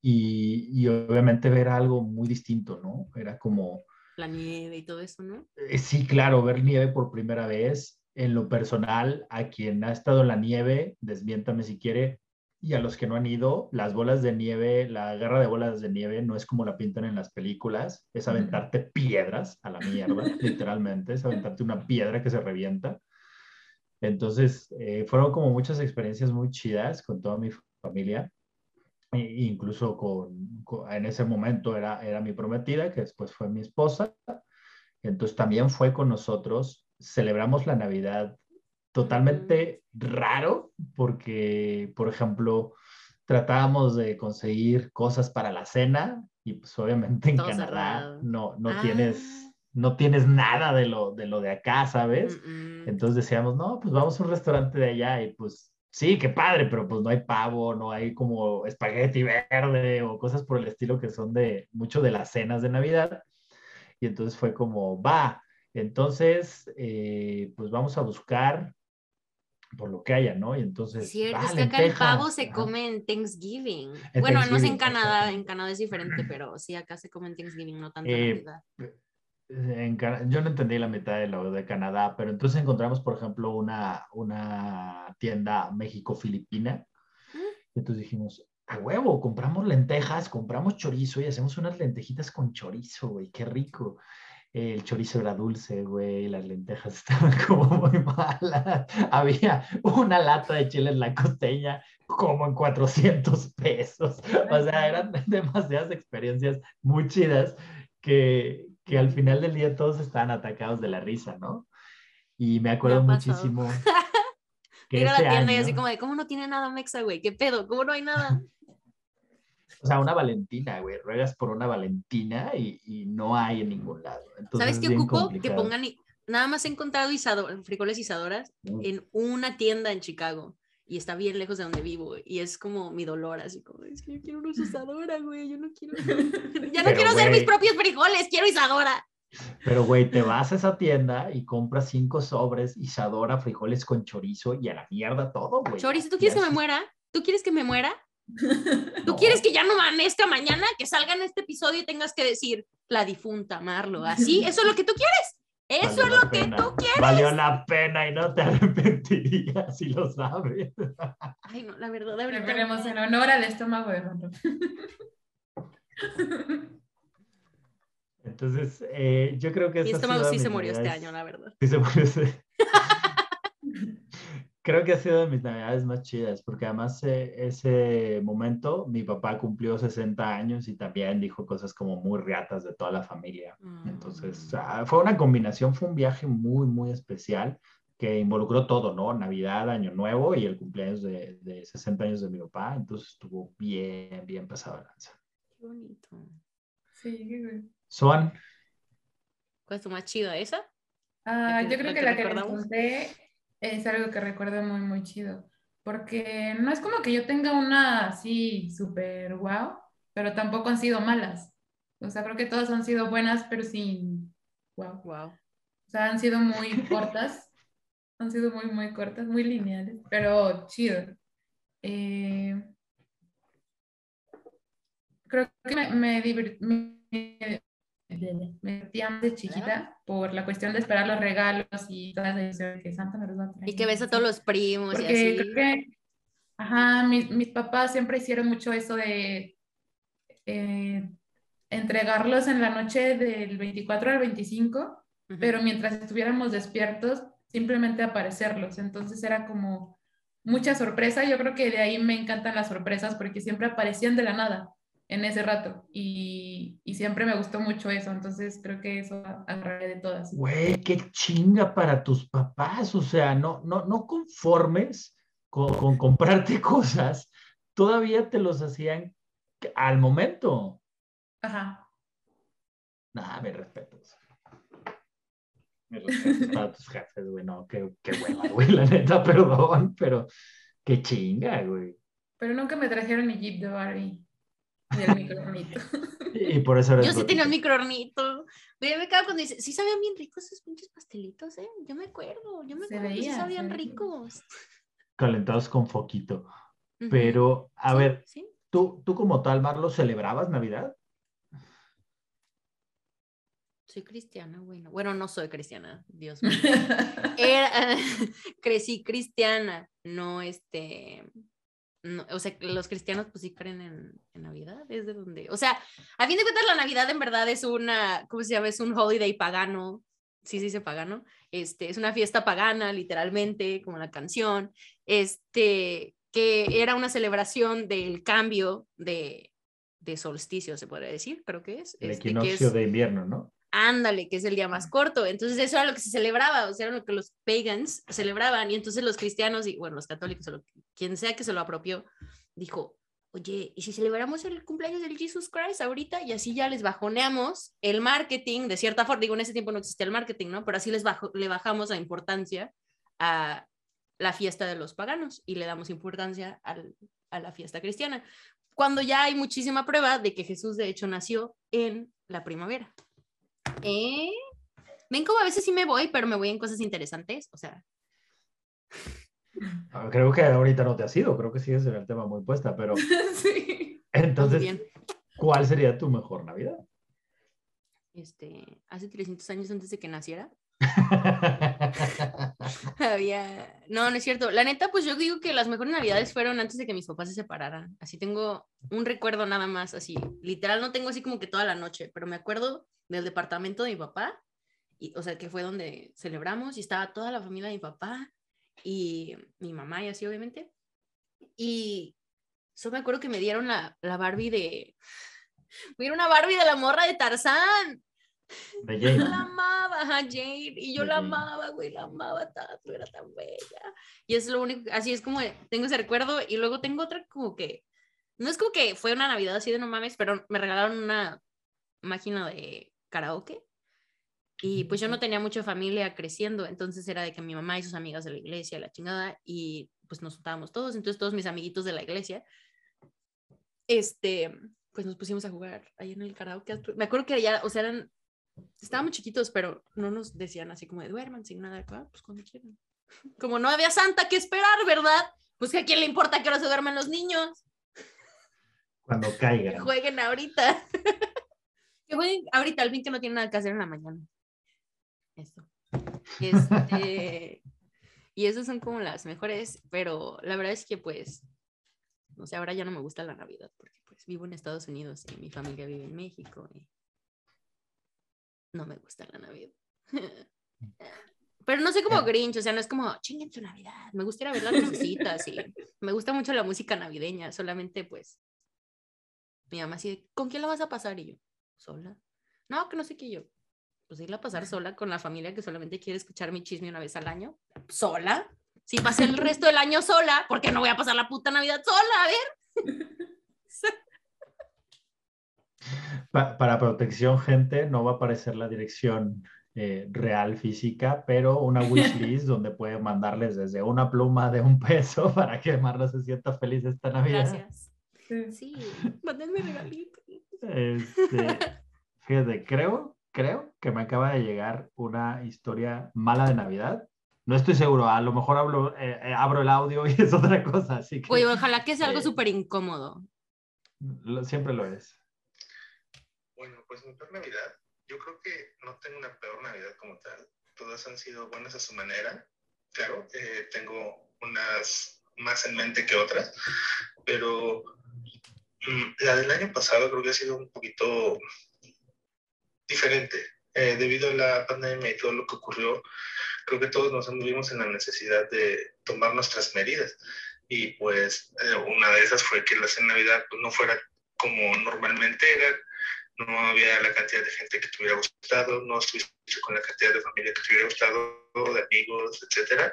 y, y obviamente ver algo muy distinto, ¿no? Era como, la nieve y todo eso, ¿no? eh, sí, claro, ver nieve por primera vez. En lo personal, a quien ha estado en la nieve, desmiéntame si quiere, y a los que no han ido, las bolas de nieve, la guerra de bolas de nieve no es como la pintan en las películas, es aventarte piedras a la mierda, literalmente, es aventarte una piedra que se revienta. Entonces, eh, fueron como muchas experiencias muy chidas con toda mi familia. E- incluso con, con- en ese momento era, era mi prometida, que después fue mi esposa. Entonces también fue con nosotros. Celebramos la Navidad totalmente raro, porque, por ejemplo, tratábamos de conseguir cosas para la cena y pues obviamente en Todo Canadá cerrado. no, no, Ah. tienes, no tienes nada de lo, de lo de acá, ¿sabes? Entonces decíamos, no, pues vamos a un restaurante de allá y pues sí, qué padre, pero pues no hay pavo, no hay como espagueti verde o cosas por el estilo que son de mucho de las cenas de Navidad. Y entonces fue como, va, entonces eh, pues vamos a buscar por lo que haya, ¿no? Y entonces... Cierto, "Va, es que acá el lentejas". pavo se come en Thanksgiving. En bueno, no sé en Thanksgiving, Canadá, en Canadá es diferente, pero sí, acá se come en Thanksgiving, no tanto en Eh, Navidad. en Cana- yo no entendí la mitad de lo de Canadá, pero entonces encontramos, por ejemplo, una, una tienda México-Filipina. Y entonces dijimos, a huevo, compramos lentejas, compramos chorizo y hacemos unas lentejitas con chorizo, güey, qué rico. El chorizo era dulce, güey, las lentejas estaban como muy malas. Había una lata de chile en la costeña como en 400 pesos. O sea, eran demasiadas experiencias muy chidas que, que al final del día todos estaban atacados de la risa, ¿no? Y me acuerdo muchísimo que la tienda y así como de, ¿cómo no tiene nada Mexa, güey? ¿Qué pedo? ¿Cómo no hay nada? O sea, una Valentina, güey. Ruegas por una Valentina y, y no hay en ningún lado. Entonces, ¿Sabes es qué ocupo? Que pongan, nada más he encontrado Isado- frijoles Isadoras Mm. en una tienda en Chicago y está bien lejos de donde vivo y es como mi dolor, así como, es que yo quiero unos Isadora, güey, yo no quiero, ya no Pero, quiero hacer mis propios frijoles, quiero Isadora. Pero, güey, te vas a esa tienda y compras cinco sobres, Isadora, frijoles con chorizo y a la mierda todo, güey. Chorizo, ¿tú quieres que me muera? ¿Tú quieres que me muera? ¿Tú quieres que ya no amanezca mañana? Que salga en este episodio y tengas que decir la difunta Marlo. ¿Así? ¿Eso es lo que tú quieres? Eso Valió es lo que pena. tú quieres. Valió la pena y no te arrepentirías si lo sabes. Ay, no, la verdad, la verdad. Preferimos en honor al estómago de Ronro. Entonces, eh, yo creo que Mi estómago sí se murió este año, la verdad. Sí se murió ese- Creo que ha sido de mis navidades más chidas, porque además eh, ese momento mi papá cumplió 60 años y también dijo cosas como muy reatas de toda la familia. Entonces, Mm. ah, fue una combinación, fue un viaje muy, muy especial que involucró todo, ¿no? Navidad, Año Nuevo y el cumpleaños de, de 60 años de mi papá. Entonces estuvo bien, bien pasado de lanza. Qué bonito. Sí, güey. Swan, ¿Cuál es tu más chida? ¿Esa? Ah, ¿La que- yo creo la que que la que les conté es algo que recuerdo muy, muy chido. Porque no es como que yo tenga una así súper wow, pero tampoco han sido malas. O sea, creo que todas han sido buenas, pero sin wow. Wow. O sea, han sido muy cortas. Han sido muy, muy cortas, muy lineales, pero chido. Eh, creo que me, me, me más de chiquita por la cuestión de esperar los regalos y toda esa ilusión que Santa me los va a traer. Y que ves a todos los primos y Porque así. creo que, ajá, mis, mis papás siempre hicieron mucho eso de eh, entregarlos en la noche del 24 al 25 Ujú. pero mientras estuviéramos despiertos, simplemente aparecerlos. Entonces era como mucha sorpresa. Yo creo que de ahí me encantan las sorpresas porque siempre aparecían de la nada en ese rato y, y siempre me gustó mucho eso. Entonces creo que eso agarré de todas. güey, qué chinga para tus papás. O sea, no, no, no conformes con, con comprarte cosas, todavía te los hacían al momento. Ajá. Nada, me respetos. Me respetos para tus jefes, güey. No, qué, qué hueva, güey. La neta, perdón, pero qué chinga, güey. Pero nunca me trajeron ni Jeep de Barbie ni el microfonito. Y por eso eres Yo sí tenía un microornito. Pero me cago cuando dice, sí sabían bien ricos esos pinches pastelitos, ¿eh? Yo me acuerdo, yo me acuerdo que sí veía, se sabían ricos. calentados con foquito. Pero, a Sí, ver, sí. ¿tú, tú como tal, Marlo, celebrabas Navidad? Soy cristiana, bueno. Bueno, no soy cristiana, Dios mío. Era- crecí cristiana, no este. No, o sea, los cristianos pues sí creen en, en Navidad, es de donde. O sea, a fin de cuentas, la Navidad en verdad es una, ¿cómo se llama? Es un holiday pagano. Sí, se dice pagano. Este, es una fiesta pagana, literalmente, como la canción. Este, que era una celebración del cambio de, de solsticio, se podría decir, creo que es. El este, que equinoccio es- de invierno, ¿no? Ándale, que es el día más corto. Entonces eso era lo que se celebraba, o sea, era lo que los pagans celebraban. Y entonces los cristianos, y bueno, los católicos, o lo- quien sea que se lo apropió, dijo, oye, ¿y si celebramos el cumpleaños del Jesus Christ ahorita? Y así ya les bajoneamos el marketing, de cierta forma, digo, en ese tiempo no existía el marketing, ¿no? Pero así les bajo, le bajamos la importancia a la fiesta de los paganos y le damos importancia al- a la fiesta cristiana. Cuando ya hay muchísima prueba de que Jesús de hecho nació en la primavera. ¿Eh? Ven como a veces sí me voy, pero me voy en cosas interesantes. O sea, Ah, Creo que ahorita no te has ido, creo que sigues en el tema muy puesta, pero sí. entonces, bien. ¿cuál sería tu mejor Navidad? Este, hace 300 años antes de que naciera, había... No, no es cierto. La neta, pues yo digo que las mejores navidades fueron antes de que mis papás se separaran. Así tengo un recuerdo nada más, así. Literal, no tengo así como que toda la noche, pero me acuerdo del departamento de mi papá, y, o sea, que fue donde celebramos y estaba toda la familia de mi papá y mi mamá y así, obviamente. Y solo me acuerdo que me dieron la, la Barbie de... Me una Barbie de la morra de Tarzán. De Yo la amaba, ajá, Jade, y yo De la Jane. amaba, güey, la amaba tanto, era tan bella. Y es lo único, así es como tengo ese recuerdo, y luego tengo otra como que, no es como que fue una Navidad así de no mames, pero me regalaron una máquina de karaoke. Y pues yo no tenía mucha familia creciendo, entonces era de que mi mamá y sus amigas de la iglesia, la chingada, y pues nos juntábamos todos, entonces todos mis amiguitos de la iglesia, este, pues nos pusimos a jugar ahí en el karaoke. Me acuerdo que ya, o sea, eran Estábamos chiquitos, pero no nos decían así como de duerman sin nada. Ah, pues cuando quieran. Como no había santa que esperar, ¿verdad? Pues que a quién le importa que ahora se duerman los niños. Cuando caigan. jueguen ahorita. que jueguen ahorita, al fin que no tiene nada que hacer en la mañana. Eso. Este, y esas son como las mejores, pero la verdad es que pues, no sé, ahora ya no me gusta la Navidad porque pues vivo en Estados Unidos y mi familia vive en México y no me gusta la Navidad. Pero no soy como. Grinch, o sea, no es como chinguen su Navidad. Me gusta ir a ver las lucecitas y me gusta mucho la música navideña, solamente pues mi mamá así, ¿con quién la vas a pasar? Y yo, ¿sola? No, que no sé qué yo. Pues irla a pasar sola con la familia que solamente quiere escuchar mi chisme una vez al año. ¿Sola? Si pasé el resto del año sola, ¿por qué no voy a pasar la puta Navidad sola? A ver. Pa- para protección, gente, no va a aparecer la dirección eh, real física, pero una wishlist donde puede mandarles desde una pluma de un peso para que Marla se sienta feliz esta Navidad. Gracias. Sí, mándenme regalito. Este, fíjate, creo, creo que me acaba de llegar una historia mala de Navidad. No estoy seguro, a lo mejor hablo, eh, eh, abro el audio y es otra cosa, así que Oye, ojalá que sea algo Eh. súper incómodo. lo- siempre lo es. Bueno, pues mi peor Navidad, yo creo que no tengo una peor Navidad como tal. Todas han sido buenas a su manera. Claro, eh, tengo unas más en mente que otras, pero mm, la del año pasado creo que ha sido un poquito diferente. Eh, debido a la pandemia y todo lo que ocurrió, creo que todos nos vimos en la necesidad de tomar nuestras medidas. Y pues eh, una de esas fue que la cena de Navidad pues, no fuera como normalmente era, no había la cantidad de gente que te hubiera gustado, no estuviste con la cantidad de familia que te hubiera gustado, de amigos, etcétera.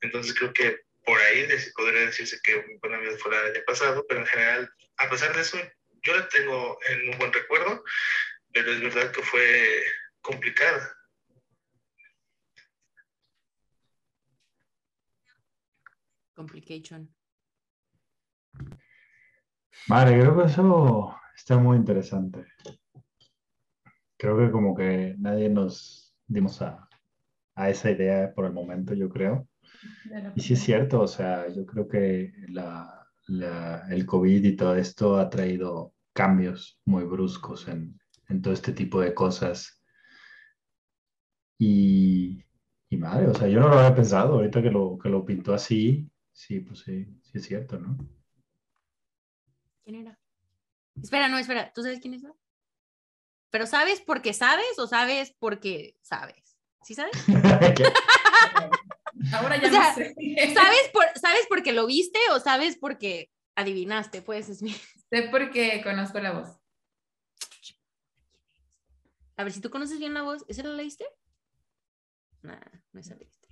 Entonces creo que por ahí podría decirse que mi buena Navidad fue la del año pasado, pero en general, a pesar de eso, yo la tengo en un buen recuerdo, pero es verdad que fue complicada. Complication. Vale, creo que eso está muy interesante. Creo que como que nadie nos dimos a, a esa idea por el momento, yo creo. Y sí es cierto, o sea, yo creo que la, la- el COVID y todo esto ha traído cambios muy bruscos en, en todo este tipo de cosas. Y, y madre, o sea, yo no lo había pensado, ahorita que lo, que lo pintó así, sí, pues sí, sí es cierto, ¿no? ¿Quién era? Espera, no, espera. ¿Tú sabes quién es? ¿Pero sabes porque sabes o sabes porque sabes? ¿Sí sabes? Ahora ya O sea, no sé. ¿Sabes, por, ¿Sabes porque lo viste o sabes porque adivinaste? Pues es mi... Sé porque conozco la voz. A ver, si tú conoces bien la voz, ¿esa la leíste? Nah, no esa leíste.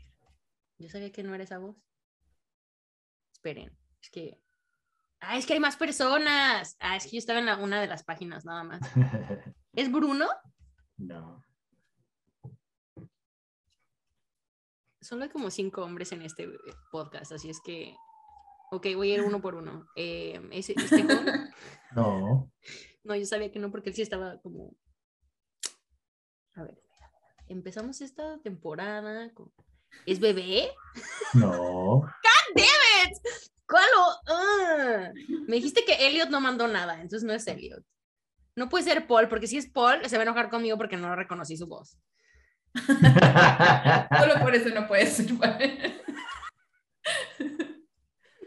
Yo sabía que no era esa voz. Esperen, es que... Ah, es que hay más personas. Ah, es que yo estaba en la- una de las páginas nada más. ¿Es Bruno? No. Solo hay como cinco hombres en este podcast, así es que... Ok, voy a ir uno por uno. Eh, ¿es este? No. No, yo sabía que no, porque él sí estaba como. A ver, empezamos esta temporada con. ¿Es bebé? No. ¿Cuál? O- ah? Me dijiste que Elliot no mandó nada, entonces no es Elliot. No puede ser Paul, porque si es Paul, se va a enojar conmigo porque no reconocí su voz. Solo por eso no puede ser.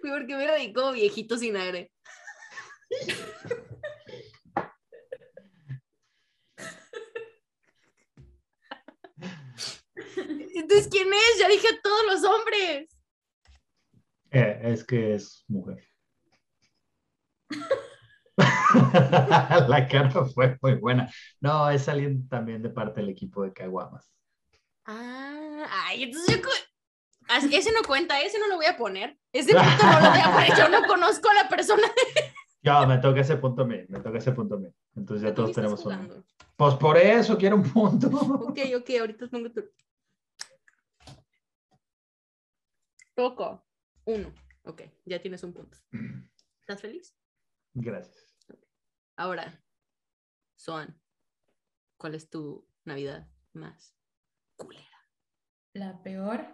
Fui porque me reí como viejito sin aire. Entonces, ¿quién es? Ya dije a todos los hombres. Eh, es que es mujer. La cara fue muy buena. No, es alguien también de parte del equipo de Caguamas. Ah, ay, entonces yo. Ese no cuenta, ese no lo voy a poner. Ese punto no lo voy a poner. Yo no conozco a la persona. Ya, me toca ese punto a mí, me toca ese punto a mí. Entonces ya ¿Tú todos tenemos uno. jugando? Pues por eso quiero un punto. Ok, ok, ahorita pongo tu. Toco. Uno. Ok, ya tienes un punto. ¿Estás feliz? Gracias. Ahora, Swan. ¿Cuál es tu Navidad más culera? La peor,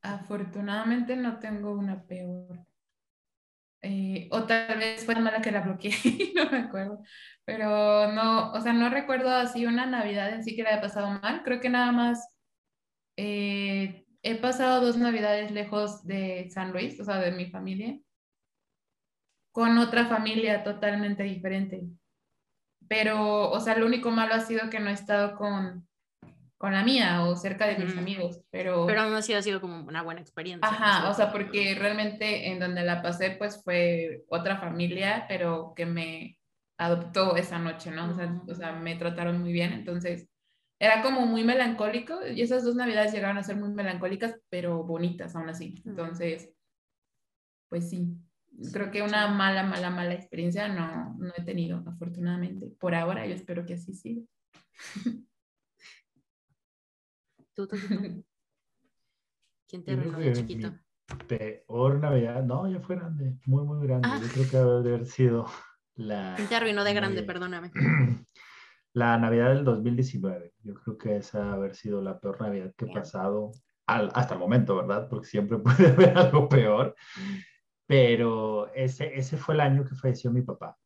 afortunadamente no tengo una peor. Eh, o tal vez fue tan mala que la bloqueé, no me acuerdo. Pero no, o sea, no recuerdo así una Navidad en sí que la haya pasado mal. Creo que nada más eh, he pasado dos Navidades lejos de San Luis, o sea, de mi familia, con otra familia totalmente diferente. Pero, o sea, lo único malo ha sido que no he estado con, con la mía o cerca de mis Ujú. amigos, pero... Pero aún así ha sido como una buena experiencia. Ajá, ¿sí? o sea, porque realmente en donde la pasé, pues fue otra familia, pero que me adoptó esa noche, ¿no? O sea, o sea, me trataron muy bien, entonces era como muy melancólico y esas dos navidades llegaron a ser muy melancólicas, pero bonitas aún así. Entonces, pues sí, creo que una mala, mala, mala experiencia no, no he tenido, afortunadamente. Por ahora, yo espero que así siga. ¿Tú, tú, tú, tú? ¿Quién te mi chiquito? Peor Navidad, no, ya fue grande, muy, muy grande. Ah. Yo creo que debe de haber sido la. ¿Quién te arruinó de grande? Perdóname. La Navidad del 2019. Yo creo que esa debe haber sido la peor Navidad que he pasado al- hasta el momento, ¿verdad? Porque siempre puede haber algo peor. Pero ese, ese fue el año que falleció mi papá.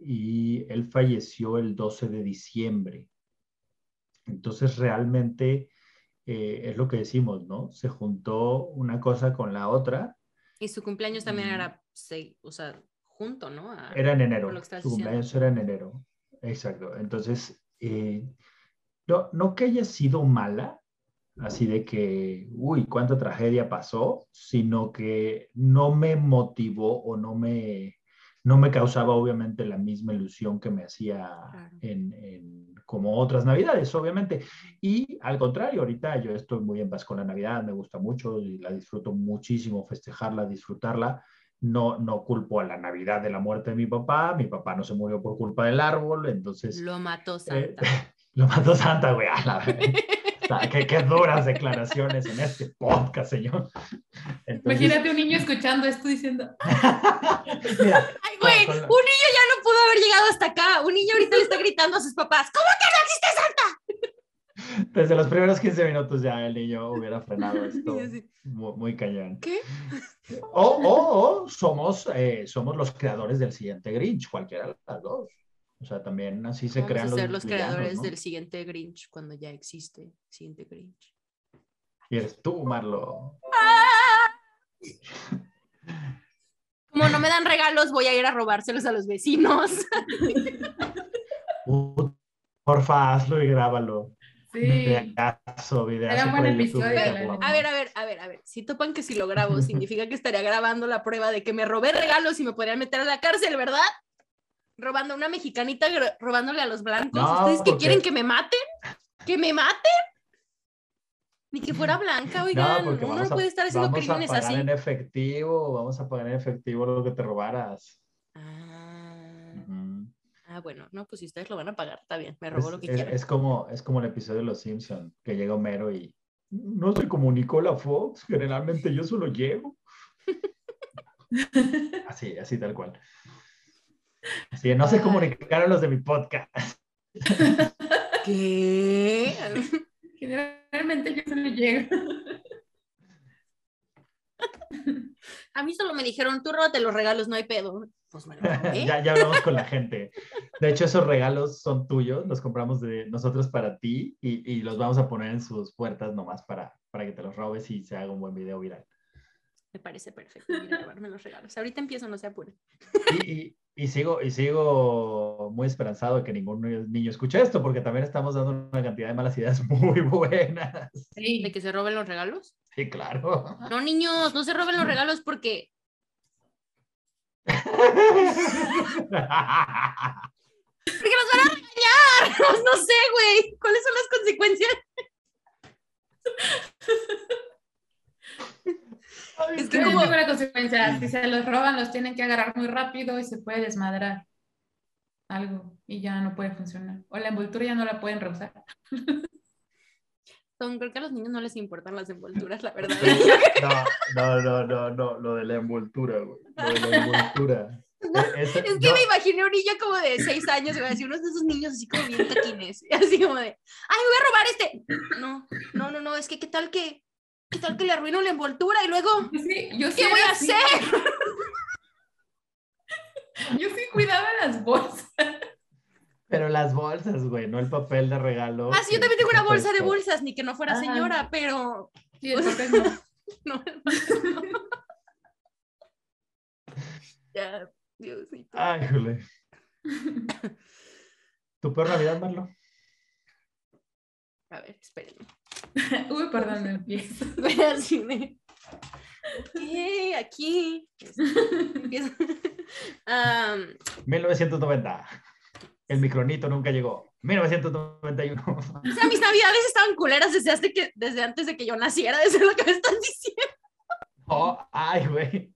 Y él falleció el 12 de diciembre. Entonces, realmente eh, es lo que decimos, ¿no? Se juntó una cosa con la otra. Y su cumpleaños también Mm. era, se- o sea, junto, ¿no? A- Era en enero. Su cumpleaños era en enero. Exacto. Entonces, eh, no, no que haya sido mala, así de que, uy, cuánta tragedia pasó, sino que no me motivó o no me, no me causaba obviamente la misma ilusión que me hacía Claro. en, en- como otras navidades, obviamente. Y al contrario, ahorita yo estoy muy en paz con la Navidad, me gusta mucho y la disfruto muchísimo, festejarla, disfrutarla. No, no culpo a la Navidad de la muerte de mi papá, mi papá no se murió por culpa del árbol, entonces Lo mató eh, Santa. lo mató Santa, güey. a la qué, qué duras declaraciones en este podcast, señor. Entonces, Imagínate un niño escuchando esto diciendo, mira, Ay, güey, con un la- niño ya no pudo haber llegado hasta acá. Un niño ahorita le está gritando a sus papás, ¿cómo que no existe? Desde los primeros 15 minutos ya el niño hubiera frenado esto. Muy, muy cañón. ¿Qué? O, o, o somos, eh, somos los creadores del siguiente Grinch, cualquiera de las dos. O sea, también así se Vamos a crean ser los, creadores ¿no? del siguiente Grinch cuando ya existe siguiente Grinch. Y eres tú, Marlo. Como no me dan regalos, voy a ir a robárselos a los vecinos. Porfa, hazlo y grábalo. Sí, Videazo, videazo Era buen episodio. A ver, a ver, a ver, a ver. Si topan que si lo grabo, significa que estaría grabando la prueba de que me robé regalos y me podrían meter a la cárcel, ¿verdad? Robando a una mexicanita, robándole a los blancos. No, ¿Ustedes que porque- quieren que me maten? ¿Que me maten? Ni que fuera blanca, oigan. porque Uno no puede estar haciendo vamos crímenes a pagar así. en efectivo, vamos a pagar en efectivo lo que te robaras. Ah. Ah, bueno, no, pues si ustedes lo van a pagar, está bien, me Es, robó lo que es- quieran. es como, es como el episodio de Los Simpson que llega Homero y no se comunicó la Fox, generalmente yo solo llego. Así, así tal cual. Así, no se comunicaron los de mi podcast. ¿Qué? generalmente yo solo llego. A mí solo me dijeron, tú róbate los regalos, no hay pedo. Pues me lo ya, ya hablamos con la gente. De hecho, esos regalos son tuyos, los compramos de nosotros para ti y, y los vamos a poner en sus puertas nomás para, para que te los robes y se haga un buen video viral. Me parece perfecto ir a llevarme los regalos. Ahorita empiezo, no se apuren. Y, y- y sigo, y sigo muy esperanzado de que ningún niño escuche esto, porque también estamos dando una cantidad de malas ideas muy buenas. Sí. ¿De que se roben los regalos? Sí, claro. No, niños, no se roben los regalos porque Porque nos van a regañar. No sé, güey. ¿Cuáles son las consecuencias? Es que como- una consecuencia. Si se los roban, los tienen que agarrar muy rápido y se puede desmadrar algo y ya no puede funcionar. O la envoltura ya no la pueden reusar. Creo que a los niños no les importan las envolturas, la verdad. No, no, no, no, no, lo de la envoltura, güey. Lo de la envoltura. E- ese- Es que me imaginé un niño como de seis años, güey, así unos de esos niños así como bien taquines, así como de, ay, voy a robar este. No, no, no, no, es que qué tal que, qué tal que le arruino la envoltura y luego, Yo ¿qué voy a hacer? Yo sí cuidaba las bolsas. Las bolsas, güey, no el papel de regalo. Ah, sí, yo también tengo una bolsa de bolsas, ni que no fuera Ah. señora, pero Sí, el papel no. no. ya, Diosito. Ay, jole. ¿Tu peor Navidad, Marlo? A ver, espérenme. Uy, perdón, me empiezo. Voy así de, ok, aquí. Empiezo. Am, 1990. El micronito nunca llegó. 1991. o sea, mis navidades estaban culeras desde, hace que, desde antes de que yo naciera, eso es lo que me están diciendo. Oh, ay, güey.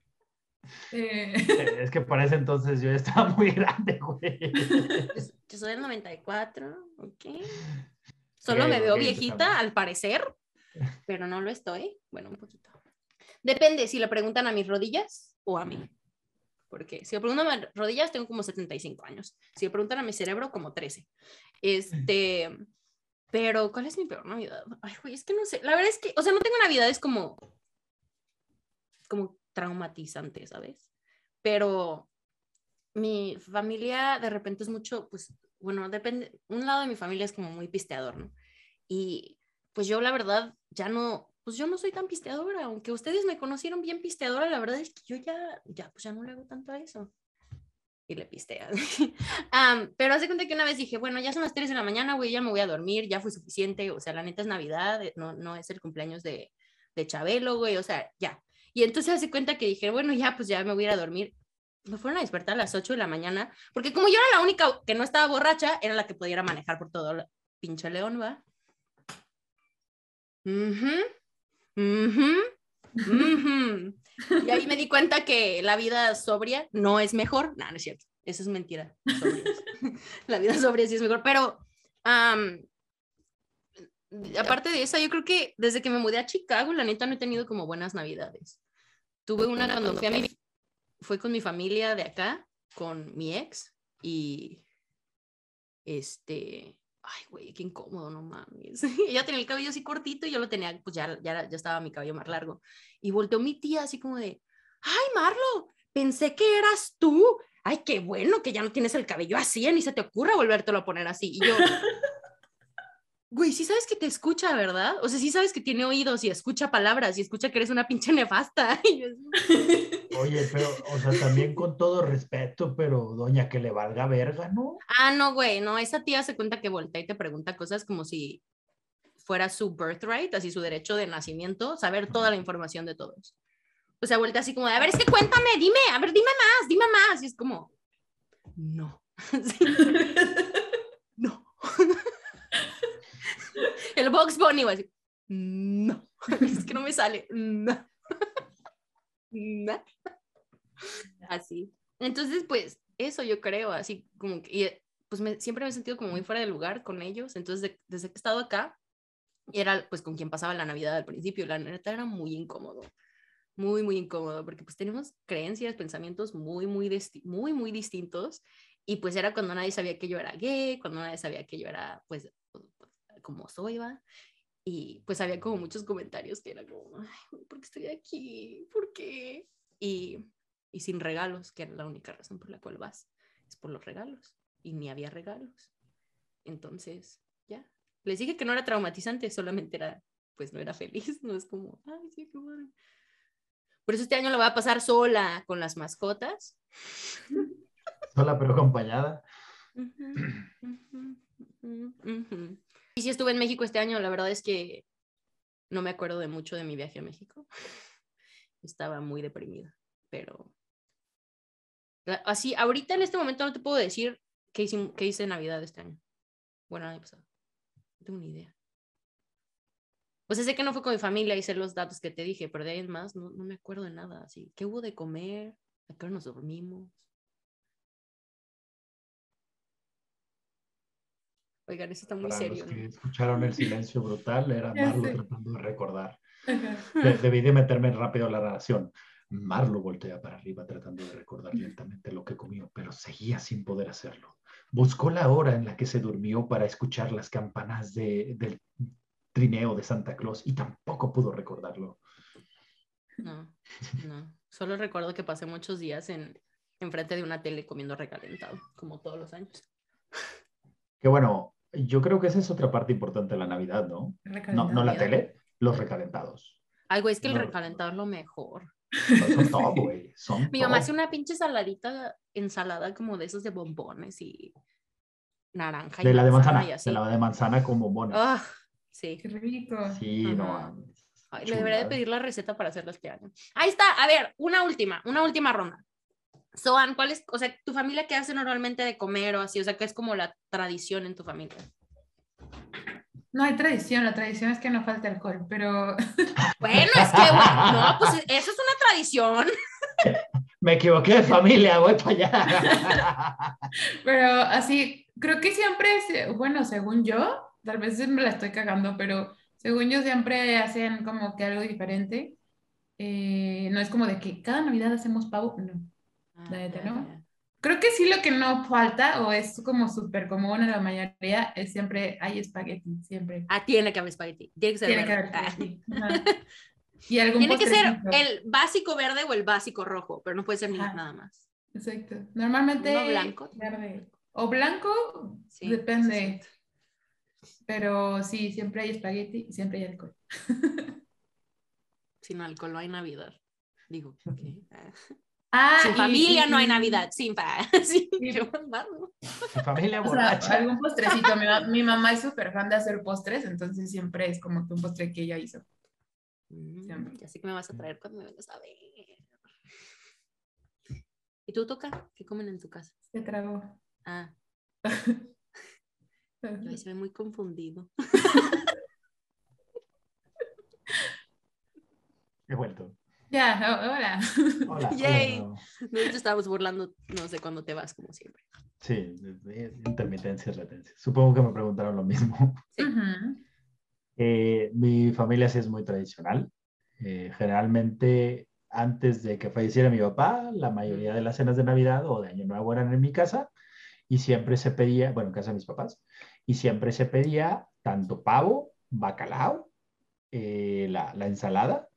Eh, Es que para ese entonces yo estaba muy grande, güey. Yo- Yo soy del 94, ok. Solo me veo viejita, al parecer, pero no lo estoy. Bueno, un poquito. Depende si le preguntan a mis rodillas o a mí. Porque si le preguntan a mis rodillas, tengo como 75 años. Si le preguntan a mi cerebro, como 13. Este. Pero, ¿cuál es mi peor Navidad? Ay, güey, es que no sé. La verdad es que, o sea, no tengo Navidades como. como traumatizantes, ¿sabes? Pero mi familia de repente es mucho, pues, bueno, depende, un lado de mi familia es como muy pisteador, ¿no? Y pues yo la verdad ya no, pues yo no soy tan pisteadora, aunque ustedes me conocieron bien pisteadora, la verdad es que yo ya, ya, pues ya no le hago tanto a eso. Y le pistea. Am, pero hace cuenta que una vez dije, bueno, ya son las 3 de la mañana, güey, ya me voy a dormir, ya fue suficiente, o sea, la neta es Navidad, no, no es el cumpleaños de, de Chabelo, güey, o sea, ya. Y entonces hace cuenta que dije, bueno, ya, pues ya me voy a ir a dormir me fueron a despertar a las 8 de la mañana, porque como yo era la única que no estaba borracha, era la que pudiera manejar por todo el pinche león, ¿va? Ujú, ujú, ujú. Y ahí me di cuenta que la vida sobria no es mejor. No, no es cierto. Eso es mentira. La vida sobria sí es mejor, pero aparte de eso, yo creo que desde que me mudé a Chicago, la neta no he tenido como buenas navidades. Tuve una cuando fui a mi fue con mi familia de acá, con mi ex y este, ay, güey, qué incómodo, no mames. Ella tenía el cabello así cortito y yo lo tenía, pues ya, ya, ya estaba mi cabello más largo. Y volteó mi tía así como de, ay, Marlo, pensé que eras tú. Ay, qué bueno que ya no tienes el cabello así, ni se te ocurra volvértelo a poner así. Y yo, güey, sí sabes que te escucha, ¿verdad? O sea, sí sabes que tiene oídos y escucha palabras y escucha que eres una pinche nefasta. Y yo, Oye, pero, o sea, también con todo respeto, pero doña que le valga verga, ¿no? Ah, no, güey, no, esa tía se cuenta que voltea y te pregunta cosas como si fuera su birthright, así su derecho de nacimiento, saber toda la información de todos. O sea, vuelta así como de, a ver, es que cuéntame, dime, a ver, dime más, dime más. Y es como, no. Sí. No. El Box Bunny así, no. Es que no me sale, no. Así. Entonces, pues, eso yo creo, así como que, y, pues siempre me he sentido como muy fuera de lugar con ellos. Entonces, de- desde que he estado acá, era pues con quien pasaba la Navidad al principio, la neta era muy incómodo, muy, muy incómodo, porque pues tenemos creencias, pensamientos muy, muy, muy, muy distintos. Y pues era cuando nadie sabía que yo era gay, cuando nadie sabía que yo era, pues, como soy, va. Y pues había como muchos comentarios que era como, ay, ¿por qué estoy aquí? ¿Por qué? Y, y sin regalos, que era la única razón por la cual vas, es por los regalos. Y ni había regalos. Entonces, ya. Les dije que no era traumatizante, solamente era, pues no era feliz, no es como, ay, sí, qué bueno. Por eso este año lo voy a pasar sola con las mascotas. Sola pero acompañada. Ujú, ujú, ujú, ujú. Y sí estuve en México este año, la verdad es que no me acuerdo de mucho de mi viaje a México. Estaba muy deprimida, pero así, ahorita en este momento no te puedo decir qué hice, qué hice Navidad este año. Bueno, el año pasado. No tengo ni idea. O sea, sé que no fue con mi familia sé los datos que te dije, pero de ahí en más no, no me acuerdo de nada. Así, ¿qué hubo de comer? ¿A qué hora nos dormimos? Oigan, eso está muy Para serio. los que ¿no? escucharon el silencio brutal, era Marlo sé. tratando de recordar. De- debí de meterme rápido a la narración. Marlo voltea para arriba tratando de recordar lentamente lo que comió, pero seguía sin poder hacerlo. Buscó la hora en la que se durmió para escuchar las campanas de, del trineo de Santa Claus y tampoco pudo recordarlo. No, no. Solo recuerdo que pasé muchos días en enfrente de una tele comiendo recalentado, como todos los años. Que bueno, yo creo que esa es otra parte importante de la Navidad, ¿no? No, no la tele, los recalentados. Ay, güey, es que el No. recalentado es lo mejor. Son top, güey. Son Mi mamá hace una pinche saladita, ensalada como de esos de bombones y naranja. y De la de manzana, y así. de la de manzana con bombones. Ah, sí. Qué rico. Sí, no Ajá. mames. Ay, le debería de pedir la receta para hacerla este año. Ahí está. A ver, una última, una última ronda. Soan, ¿cuál es, o sea, tu familia qué hace normalmente de comer o así? O sea, ¿qué es como la tradición en tu familia? No hay tradición, la tradición es que no falte alcohol, pero Bueno, es que, bueno, no, pues eso es una tradición. Me equivoqué de familia, voy para allá. Pero así, creo que siempre, es- bueno, según yo, tal vez me la estoy cagando, pero según yo siempre hacen como que algo diferente. Eh, no es como de que cada Navidad hacemos pavo, no. La neta, ¿no? Creo que sí lo que no falta o es como súper común en la mayoría es siempre hay espagueti, siempre. Ah, tiene que haber espagueti. Tiene que ser Tiene que verde. haber Ah. espagueti. Y algún Tiene que ser el básico verde o el básico rojo, pero no puede ser Ajá. nada más. Exacto. Normalmente Uno blanco. verde. O blanco, Sí, depende. Pero sí, siempre hay espagueti y siempre hay alcohol. Sin alcohol no hay Navidad. Digo, ¿qué? Ah. Sin y- familia no hay Navidad. Sin fa. Mi familia O sea, borracha. algún postrecito. Mi, ma- mi mamá es súper fan de hacer postres, entonces siempre es como que un postre que ella hizo. Mm, Siempre. Ya sé que me vas a traer cuando me vengas a ver. ¿Y tú toca? ¿Qué comen en tu casa? Se tragó. Ah, yo se ve muy confundido. He vuelto. Ya, ho- hola. Hola. Yay. hola. Nosotros estábamos burlando, no sé cuándo te vas, como siempre. Sí, intermitencia y latencia. Supongo que me preguntaron lo mismo. Sí. Ujú. Eh, mi familia sí es muy tradicional. Eh, generalmente, antes de que falleciera mi papá, la mayoría de las cenas de Navidad o de Año Nuevo eran en mi casa y siempre se pedía, bueno, en casa de mis papás, y siempre se pedía tanto pavo, bacalao, eh, la, la ensalada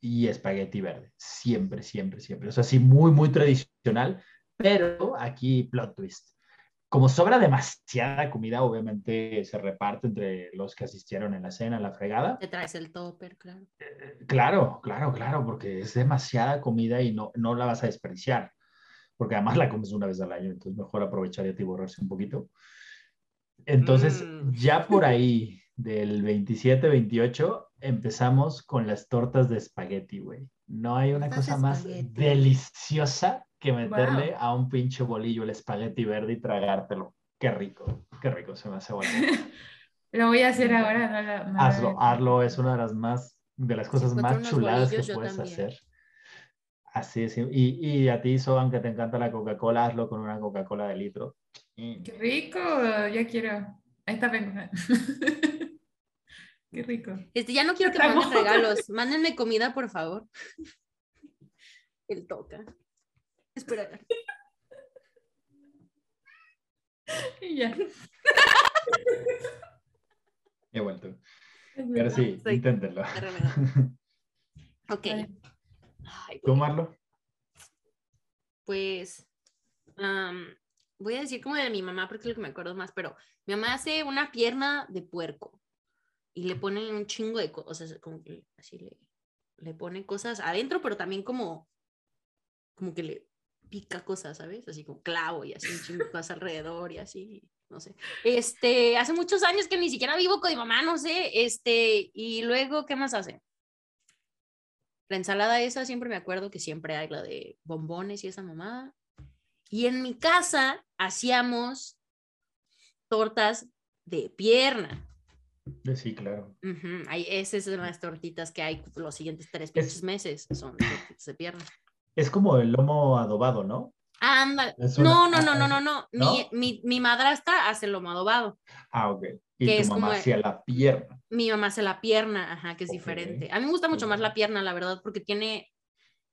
y espagueti verde. Siempre, siempre, siempre. O sea, sí, muy, muy tradicional, pero aquí plot twist como sobra demasiada comida, obviamente se reparte entre los que asistieron en la cena, la fregada. Te traes el topper, claro. Claro, claro, claro, porque es demasiada comida y no, no la vas a desperdiciar, porque además la comes una vez al año, entonces mejor aprovechar y atiborrarse un poquito. Entonces, Mm. ya por ahí del 27, 28, empezamos con las tortas de espagueti, güey. No hay una cosa más deliciosa que meterle Wow. a un pinche bolillo el espagueti verde y tragártelo. Qué rico, qué rico se me hace bueno. Lo voy a hacer ahora. No, no lo hazlo, hazlo, es una de las más, de las cosas encuentro más unos chuladas que puedes también. hacer. Así es, y, y a ti, Soban, que te encanta la Coca-Cola, hazlo con una Coca-Cola de litro. Qué rico, ya quiero. Ahí está, vengo. Qué rico. Este, ya no quiero que manden regalos. Mándenme comida, por favor. El toca. Espera. Y ya. He vuelto. Pero sí, Soy- inténtenlo. Ok. Ay. ¿Tú. Marlo? Pues voy a decir como de mi mamá porque es lo que me acuerdo más, pero mi mamá hace una pierna de puerco y le pone un chingo de cosas, como que así le, le pone cosas adentro, pero también como, como que le pica cosas, ¿sabes? Así como clavo y así un chingo de cosas alrededor y así, no sé. Este, hace muchos años que ni siquiera vivo con mi mamá, no sé, este, y luego, ¿qué más hace? La ensalada esa siempre me acuerdo que siempre hay la de bombones y esa mamada. Y en mi casa hacíamos tortas de pierna. Eh, Sí, claro. Ujú, hay, esas son las tortitas que hay los siguientes tres pinches meses. Son tortitas de pierna. Es como el lomo adobado, ¿no? Ándale. Es No, una- no, no, ah, no, no, no. ¿no? Mi, mi, mi madrastra hace lomo adobado. Ah, ok. Y Que tu es mamá como- hacía la pierna. Mi mamá hace la pierna, ajá, que es diferente. A mí me gusta mucho más la pierna, la verdad, porque tiene,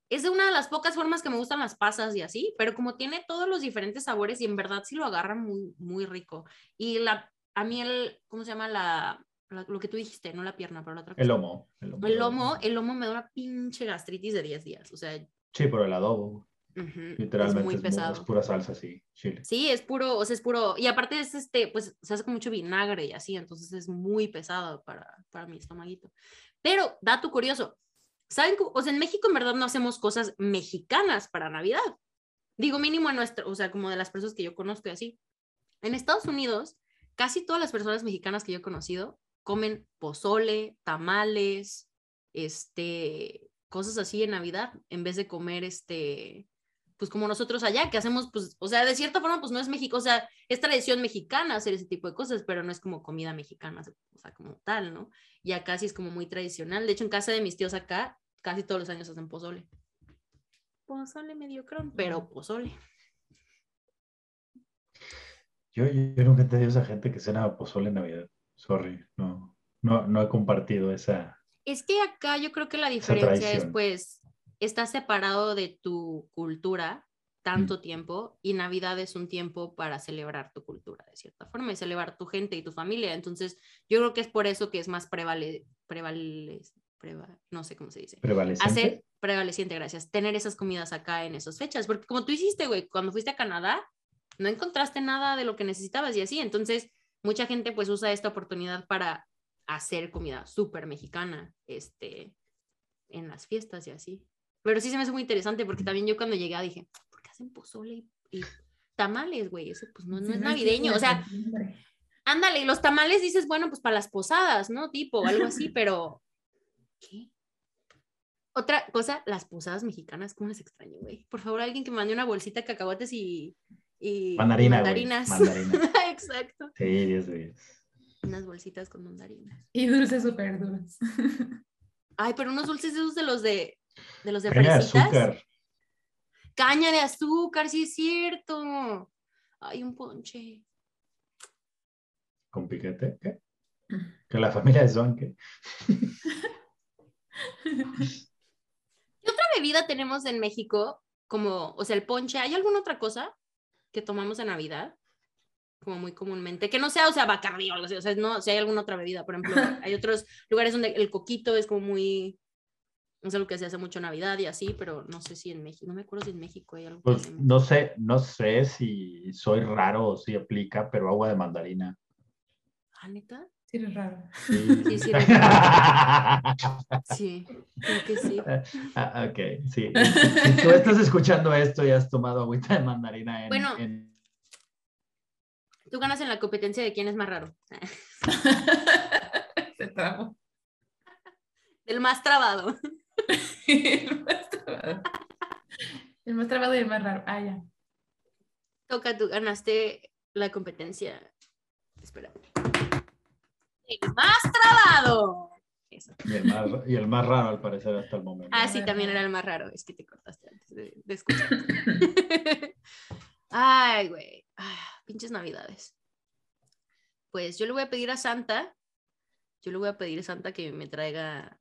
es de una de las pocas formas que me gustan las pasas y así, pero como tiene todos los diferentes sabores y en verdad sí lo agarra muy, muy rico. Y la, a mí el, ¿cómo se llama? La, la- lo que tú dijiste, no la pierna, pero la otra El cosa. lomo. El lomo, El lomo, el lomo me da una pinche gastritis de 10 días, o sea, Sí, pero el adobo. Literalmente es muy es, pesado. es pura salsa, sí. Chile. Sí, es puro, o sea, es puro, y aparte es este, pues se hace con mucho vinagre y así, entonces es muy pesado para, para mi estomaguito. Pero, dato curioso, ¿saben? O sea, en México en verdad no hacemos cosas mexicanas para Navidad. Digo, mínimo en nuestro, o sea, como de las personas que yo conozco y así. En Estados Unidos, casi todas las personas mexicanas que yo he conocido comen pozole, tamales, este, cosas así en Navidad, en vez de comer este, pues como nosotros allá, que hacemos, pues, o sea, de cierta forma, pues no es México, o sea, es tradición mexicana hacer ese tipo de cosas, pero no es como comida mexicana, o sea, como tal, ¿no? Y acá sí es como muy tradicional. De hecho, en casa de mis tíos acá, casi todos los años hacen pozole. Pozole mediocrón, pero pozole. Yo, yo, nunca he entendido esa gente que cena pozole en Navidad. Sorry, no, no, no he compartido esa. Es que acá yo creo que la diferencia es, pues, estás separado de tu cultura tanto tiempo y Navidad es un tiempo para celebrar tu cultura, de cierta forma, y celebrar tu gente y tu familia. Entonces, yo creo que es por eso que es más prevale, prevale, preva- no sé cómo se dice. prevalecente. Hacer prevaleciente, gracias, tener esas comidas acá en esas fechas, porque como tú hiciste, güey, cuando fuiste a Canadá, no encontraste nada de lo que necesitabas y así, entonces mucha gente pues usa esta oportunidad para hacer comida súper mexicana, este, en las fiestas y así. Pero sí se me hace muy interesante porque también yo cuando llegué dije, ¿por qué hacen pozole y, y tamales, güey? Eso pues no, no Sí, es no navideño, o sea, ándale, y los tamales dices, bueno, pues para las posadas, ¿no? Tipo, algo así, pero ¿qué? Otra cosa, las posadas mexicanas, ¿cómo las extraño, güey? Por favor, alguien que mande una bolsita de cacahuates y, y Mandarina, mandarinas. mandarina. Exacto. Sí, 10 de 10. Unas bolsitas con mandarinas. Y dulces súper duros. Ay, pero unos dulces esos de los de, de los de Caña de fresitas. azúcar. Caña de azúcar, sí es cierto. Ay, un ponche. ¿Con piquete? ¿Qué? Que la familia de Son, ¿qué? ¿Qué otra bebida tenemos en México? Como, o sea, el ponche. ¿Hay alguna otra cosa que tomamos en Navidad? Como muy comúnmente. Que no sea, o sea, bacardí o algo así. O sea, no, si hay alguna otra bebida. Por ejemplo, hay otros lugares donde el coquito es como muy. Es algo que se hace mucho en Navidad y así, pero no sé si en México. No me acuerdo si en México hay algo Pues no sé, no sé si soy raro o si aplica, pero agua de mandarina. ¿Ah, neta? Sí, es raro. Sí, Sí, sí, Sí, creo que sí. Ah, ok, sí. Si tú estás escuchando esto y has tomado agüita de mandarina en, Bueno. en- Tú ganas en la competencia de quién es más raro. Se trabó. Del más trabado. El más trabado. El más trabado y el más raro. Ah, ya. Toca, tú ganaste la competencia. Espera. El más trabado. Eso. y el más, y el más raro al parecer hasta el momento. Ah, sí, también era el más raro. Es que te cortaste antes de, de escuchar. Ay, güey. Ah, pinches navidades. Pues yo le voy a pedir a Santa. Yo le voy a pedir a Santa que me traiga.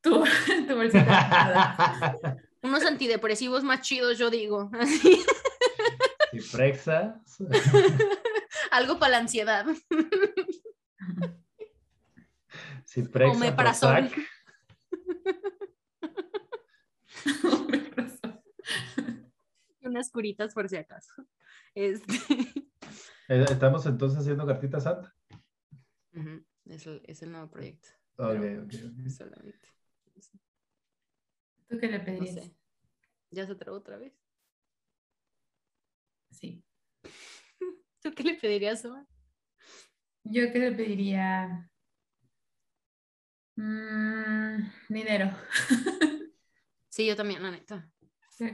Tu, tu bolsita. Unos antidepresivos más chidos, yo digo. Así. Ciprexa. Algo para la ansiedad. Ciprexa. Omeprazol. Unas curitas por si acaso. Este. Eh, Estamos entonces haciendo cartita santa. Es el, es el nuevo proyecto. Ok, Pero- ok, ok. Solamente. ¿Tú qué le No pedirías? sé. ¿Ya se trabó otra vez? Sí. ¿Tú qué le pedirías, Omar? Yo qué le pediría. Mm, dinero. Sí, yo también, la neta.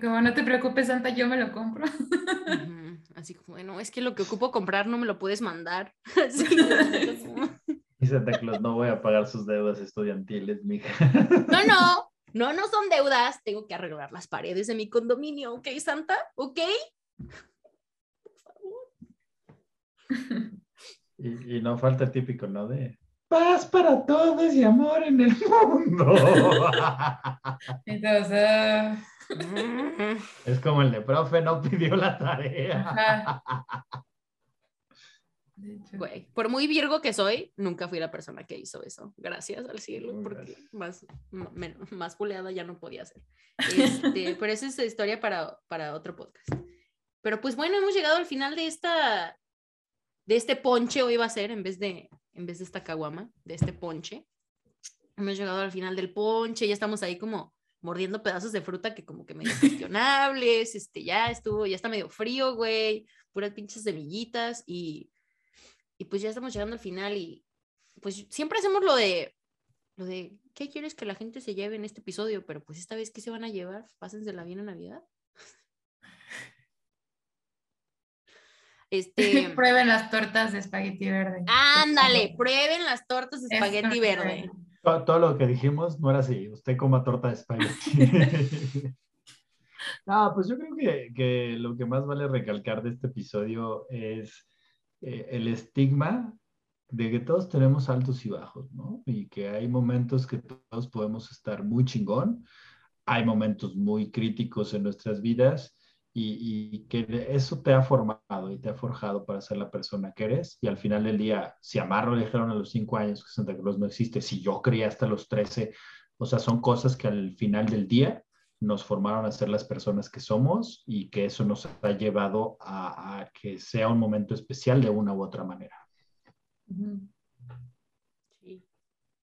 Como no te preocupes, Santa, yo me lo compro. Así como, bueno, es que lo que ocupo comprar no me lo puedes mandar. Así, como, Santa Claus, no voy a pagar sus deudas estudiantiles, mija. no, no, no, no son deudas. Tengo que arreglar las paredes de mi condominio, ¿ok, Santa? ¿Ok? Por favor. Y, y no falta el típico, ¿no? De paz para todos y amor en el mundo. Entonces, es como el de profe no pidió la tarea. ajá. Güey, por muy virgo que soy, nunca fui la persona que hizo eso. Gracias al cielo, Muy porque más, más puleada ya no podía ser. Este, pero esa es historia para, para otro podcast. Pero pues bueno, hemos llegado al final de esta, de este ponche, hoy va a ser, en vez de, en vez de esta caguama, de este ponche. Hemos llegado al final del ponche, ya estamos ahí como mordiendo pedazos de fruta que como que medio cuestionables, este, ya estuvo, ya está medio frío, güey, puras pinches semillitas y, y pues ya estamos llegando al final y pues siempre hacemos lo de, lo de, ¿qué quieres que la gente se lleve en este episodio? Pero pues esta vez, ¿qué se van a llevar? Pásensela bien en Navidad. Este, Prueben las tortas de espagueti verde. ándale, prueben las tortas de Es espagueti verde. Todo, todo lo que dijimos no era así. Usted coma torta de espagueti. no, pues yo creo que, que lo que más vale recalcar de este episodio es eh, el estigma de que todos tenemos altos y bajos, ¿no? Y que hay momentos que todos podemos estar muy chingón, hay momentos muy críticos en nuestras vidas y, que eso te ha formado y te ha forjado para ser la persona que eres. Y al final del día, si a Marro le dijeron a los cinco años que Santa Claus no existe, si yo creía hasta los 13, o sea, son cosas que al final del día nos formaron a ser las personas que somos y que eso nos ha llevado a, a que sea un momento especial de una u otra manera. Sí.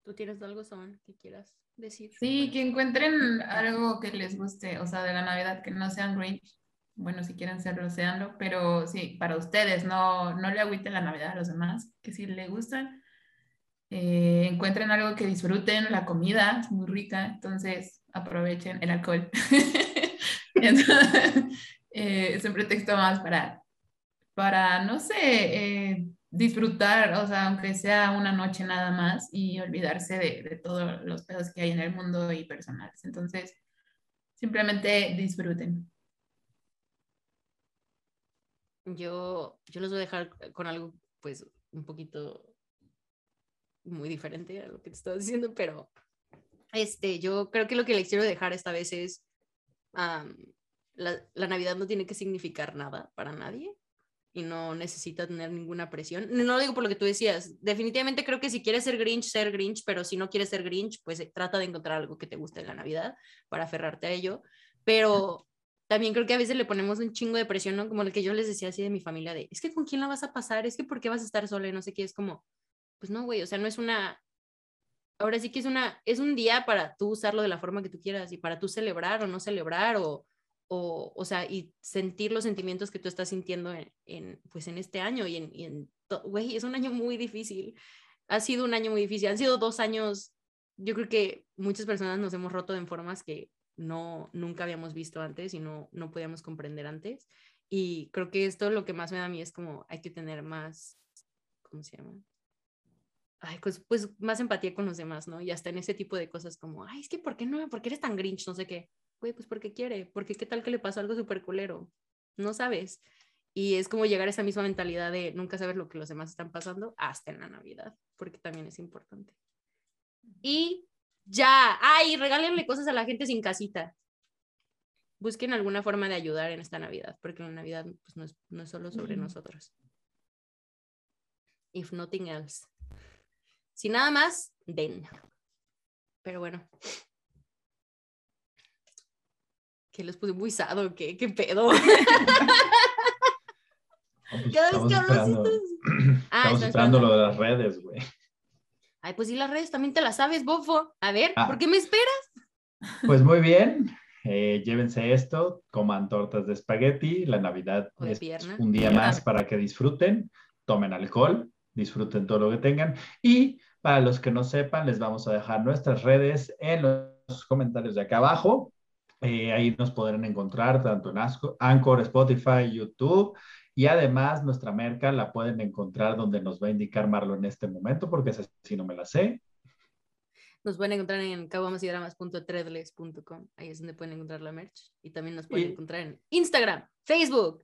¿Tú tienes algo, Son, que quieras decir? Sí, que encuentren algo que les guste, o sea, de la Navidad, que no sean Grinch. Bueno, si quieren serlo, seanlo, pero sí, para ustedes, no, no le agüiten la Navidad a los demás, que si le gustan, eh, encuentren algo que disfruten, la comida es muy rica, entonces aprovechen el alcohol. Entonces, eh, es un pretexto más para, para no sé, eh, disfrutar, o sea, aunque sea una noche nada más y olvidarse de, de todos los pedos que hay en el mundo y personales. Entonces, simplemente disfruten. Yo, yo los voy a dejar con algo, pues, un poquito muy diferente a lo que te estaba diciendo, pero este, yo creo que lo que les quiero dejar esta vez es am, la, la Navidad no tiene que significar nada para nadie y no necesita tener ninguna presión. No lo digo por lo que tú decías. Definitivamente creo que si quieres ser Grinch, ser Grinch, pero si no quieres ser Grinch, pues eh, trata de encontrar algo que te guste en la Navidad para aferrarte a ello. Pero también creo que a veces le ponemos un chingo de presión, ¿no? Como el que yo les decía así de mi familia, de, es que con quién la vas a pasar, es que por qué vas a estar sola y no sé qué, es como, pues no, güey, o sea, no es una, ahora sí que es una, es un día para tú usarlo de la forma que tú quieras y para tú celebrar o no celebrar o, o, o sea, y sentir los sentimientos que tú estás sintiendo en, en pues en este año y en, y en güey, es un año muy difícil, ha sido un año muy difícil, han sido dos años, yo creo que muchas personas nos hemos roto en formas que no, nunca habíamos visto antes y no, no podíamos comprender antes. Y creo que esto lo que más me da a mí es como hay que tener más, ¿cómo se llama? Ay, pues, pues más empatía con los demás, ¿no? Y hasta en ese tipo de cosas como, ay, es que ¿por qué no? ¿Por qué eres tan grinch? No sé qué. Güey, pues porque quiere, porque qué tal que le pasó algo súper culero. No sabes. Y es como llegar a esa misma mentalidad de nunca saber lo que los demás están pasando hasta en la Navidad, porque también es importante. Y ya, ay, regálenle cosas a la gente sin casita. Busquen alguna forma de ayudar en esta Navidad, porque la Navidad pues, no, es, no es solo sobre Ujú. nosotros. If nothing else. Si nada más, den. Pero bueno. Que los puse muy sado, ¿qué? ¿Qué pedo? Pues, Cada vez estamos que hablo Ah, Estamos estoy esperando lo de las redes, güey. Ay, pues sí, las redes también te las sabes, bofo. A ver, Ah. ¿por qué me esperas? Pues muy bien, eh, llévense esto, coman tortas de espagueti, la Navidad es pierna. un día más para que disfruten, tomen alcohol, disfruten todo lo que tengan y para los que no sepan, les vamos a dejar nuestras redes en los comentarios de acá abajo. Eh, ahí nos podrán encontrar tanto en Anchor, Spotify, YouTube y además nuestra merca la pueden encontrar donde nos va a indicar Marlo en este momento porque esa sí no me la sé. Nos pueden encontrar en caguamasydramas.threadless.com. Ahí es donde pueden encontrar la merch. Y también nos pueden Y- encontrar en Instagram, Facebook,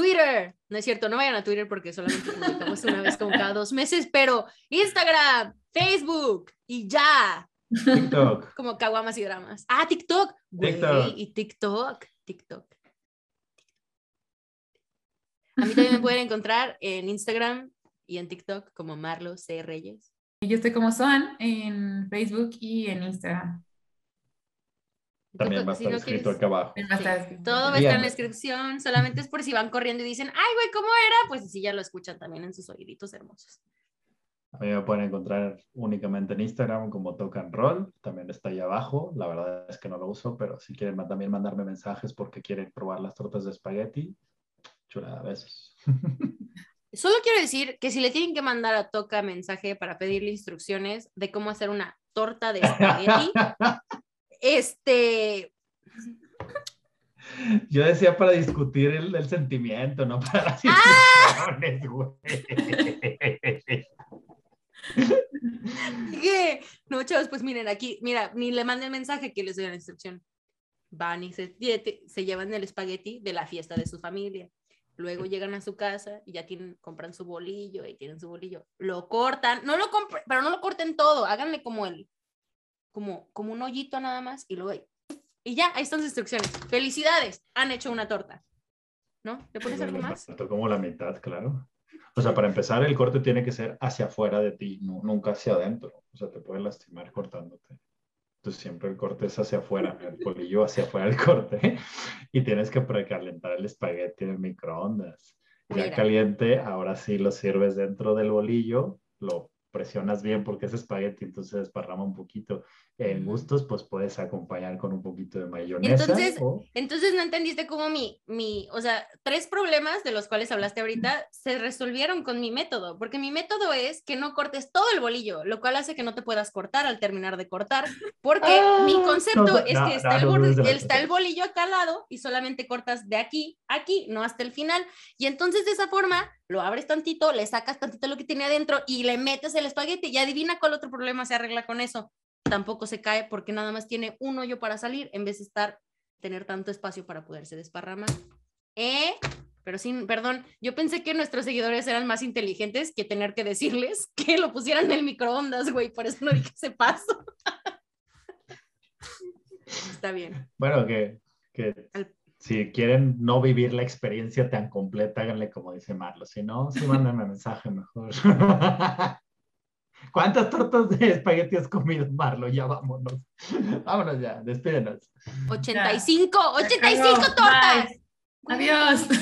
Twitter, no es cierto, no vayan a Twitter porque solamente publicamos una vez como cada dos meses, pero Instagram, Facebook y ya, TikTok. como caguamas y dramas. Ah, TikTok. TikTok. y TikTok, TikTok. A mí también me pueden encontrar en Instagram y en TikTok como Marlo C. Reyes. Yo estoy como Soan en Facebook y en Instagram. También va a Si estar no escrito quieres- acá abajo. Todo va a estar en la descripción, solamente es por si van corriendo y dicen, ay, güey, ¿cómo era? Pues así ya lo escuchan también en sus oíditos hermosos. A mí me pueden encontrar únicamente en Instagram como Tocan Roll, también está ahí abajo. La verdad es que no lo uso, pero si quieren también mandarme mensajes porque quieren probar las tortas de espagueti, chulada, besos. Solo quiero decir que si le tienen que mandar a Toca mensaje para pedirle instrucciones de cómo hacer una torta de espagueti, este, Yo decía para discutir el, el sentimiento, no para las ¡Ah! güey. ¿Qué? No, chavos, pues miren, aquí, mira, ni le manden mensaje que les doy la instrucción. Van y se, se llevan el espagueti de la fiesta de su familia. Luego llegan a su casa y ya tienen, compran su bolillo y tienen su bolillo. Lo cortan, no lo compren, pero no lo corten todo, háganle como el, como, como un hoyito nada más y luego, y ya, ahí están sus instrucciones. Felicidades, han hecho una torta. ¿No? ¿Le pones algo más? como la mitad, claro. O sea, para empezar, el corte tiene que ser hacia afuera de ti, no, nunca hacia adentro. O sea, te puede lastimar cortándote. Entonces, siempre el corte es hacia afuera, el bolillo hacia afuera del corte. Y tienes que precalentar el espagueti en el microondas. Ya Mira. caliente, ahora sí lo sirves dentro del bolillo, lo presionas bien porque es espagueti, entonces desparrama un poquito. En gustos, pues puedes acompañar con un poquito de mayonesa. Entonces, o- Entonces no entendiste cómo mi, mi, o sea, tres problemas de los cuales hablaste ahorita se resolvieron con mi método, porque mi método es que no cortes todo el bolillo, lo cual hace que no te puedas cortar al terminar de cortar, porque Ah, mi concepto no, es no, que está, no, el, borde- de la está el bolillo acá al lado y solamente cortas de aquí a aquí, no hasta el final, y entonces de esa forma lo abres tantito, le sacas tantito lo que tiene adentro y le metes el espagueti y adivina cuál otro problema se arregla con eso. Tampoco se cae porque nada más tiene un hoyo para salir en vez de estar tener tanto espacio para poderse desparramar. ¿Eh? Pero sin, perdón, yo pensé que nuestros seguidores eran más inteligentes que tener que decirles que lo pusieran en el microondas, güey, por eso no dije ese paso. Está bien. Bueno, que, que Al- si quieren no vivir la experiencia tan completa, háganle como dice Marlo. Si no, sí mándenme mensaje mejor. ¿Cuántas tortas de espagueti has comido, Marlo? Ya vámonos. Vámonos ya, despídenos. 85, Se 85 acabó. tortas. Bye. Adiós.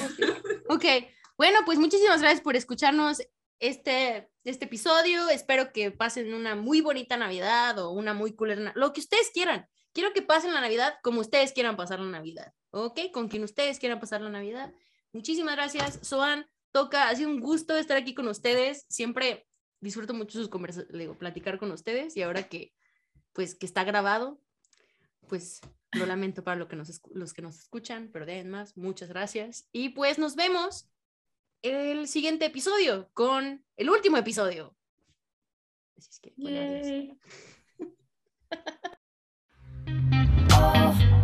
Ok, bueno, pues muchísimas gracias por escucharnos este, este episodio. Espero que pasen una muy bonita Navidad o una muy cool, lo que ustedes quieran. Quiero que pasen la Navidad como ustedes quieran pasar la Navidad, ¿ok? Con quien ustedes quieran pasar la Navidad. Muchísimas gracias, Soan. Toca, ha sido un gusto estar aquí con ustedes. Siempre disfruto mucho sus conversaciones, platicar con ustedes y ahora que, pues, que está grabado, pues lo lamento para lo que nos, escu- los que nos escuchan, pero de más, muchas gracias. Y pues nos vemos el siguiente episodio con el último episodio. Así es que, bueno, Oh,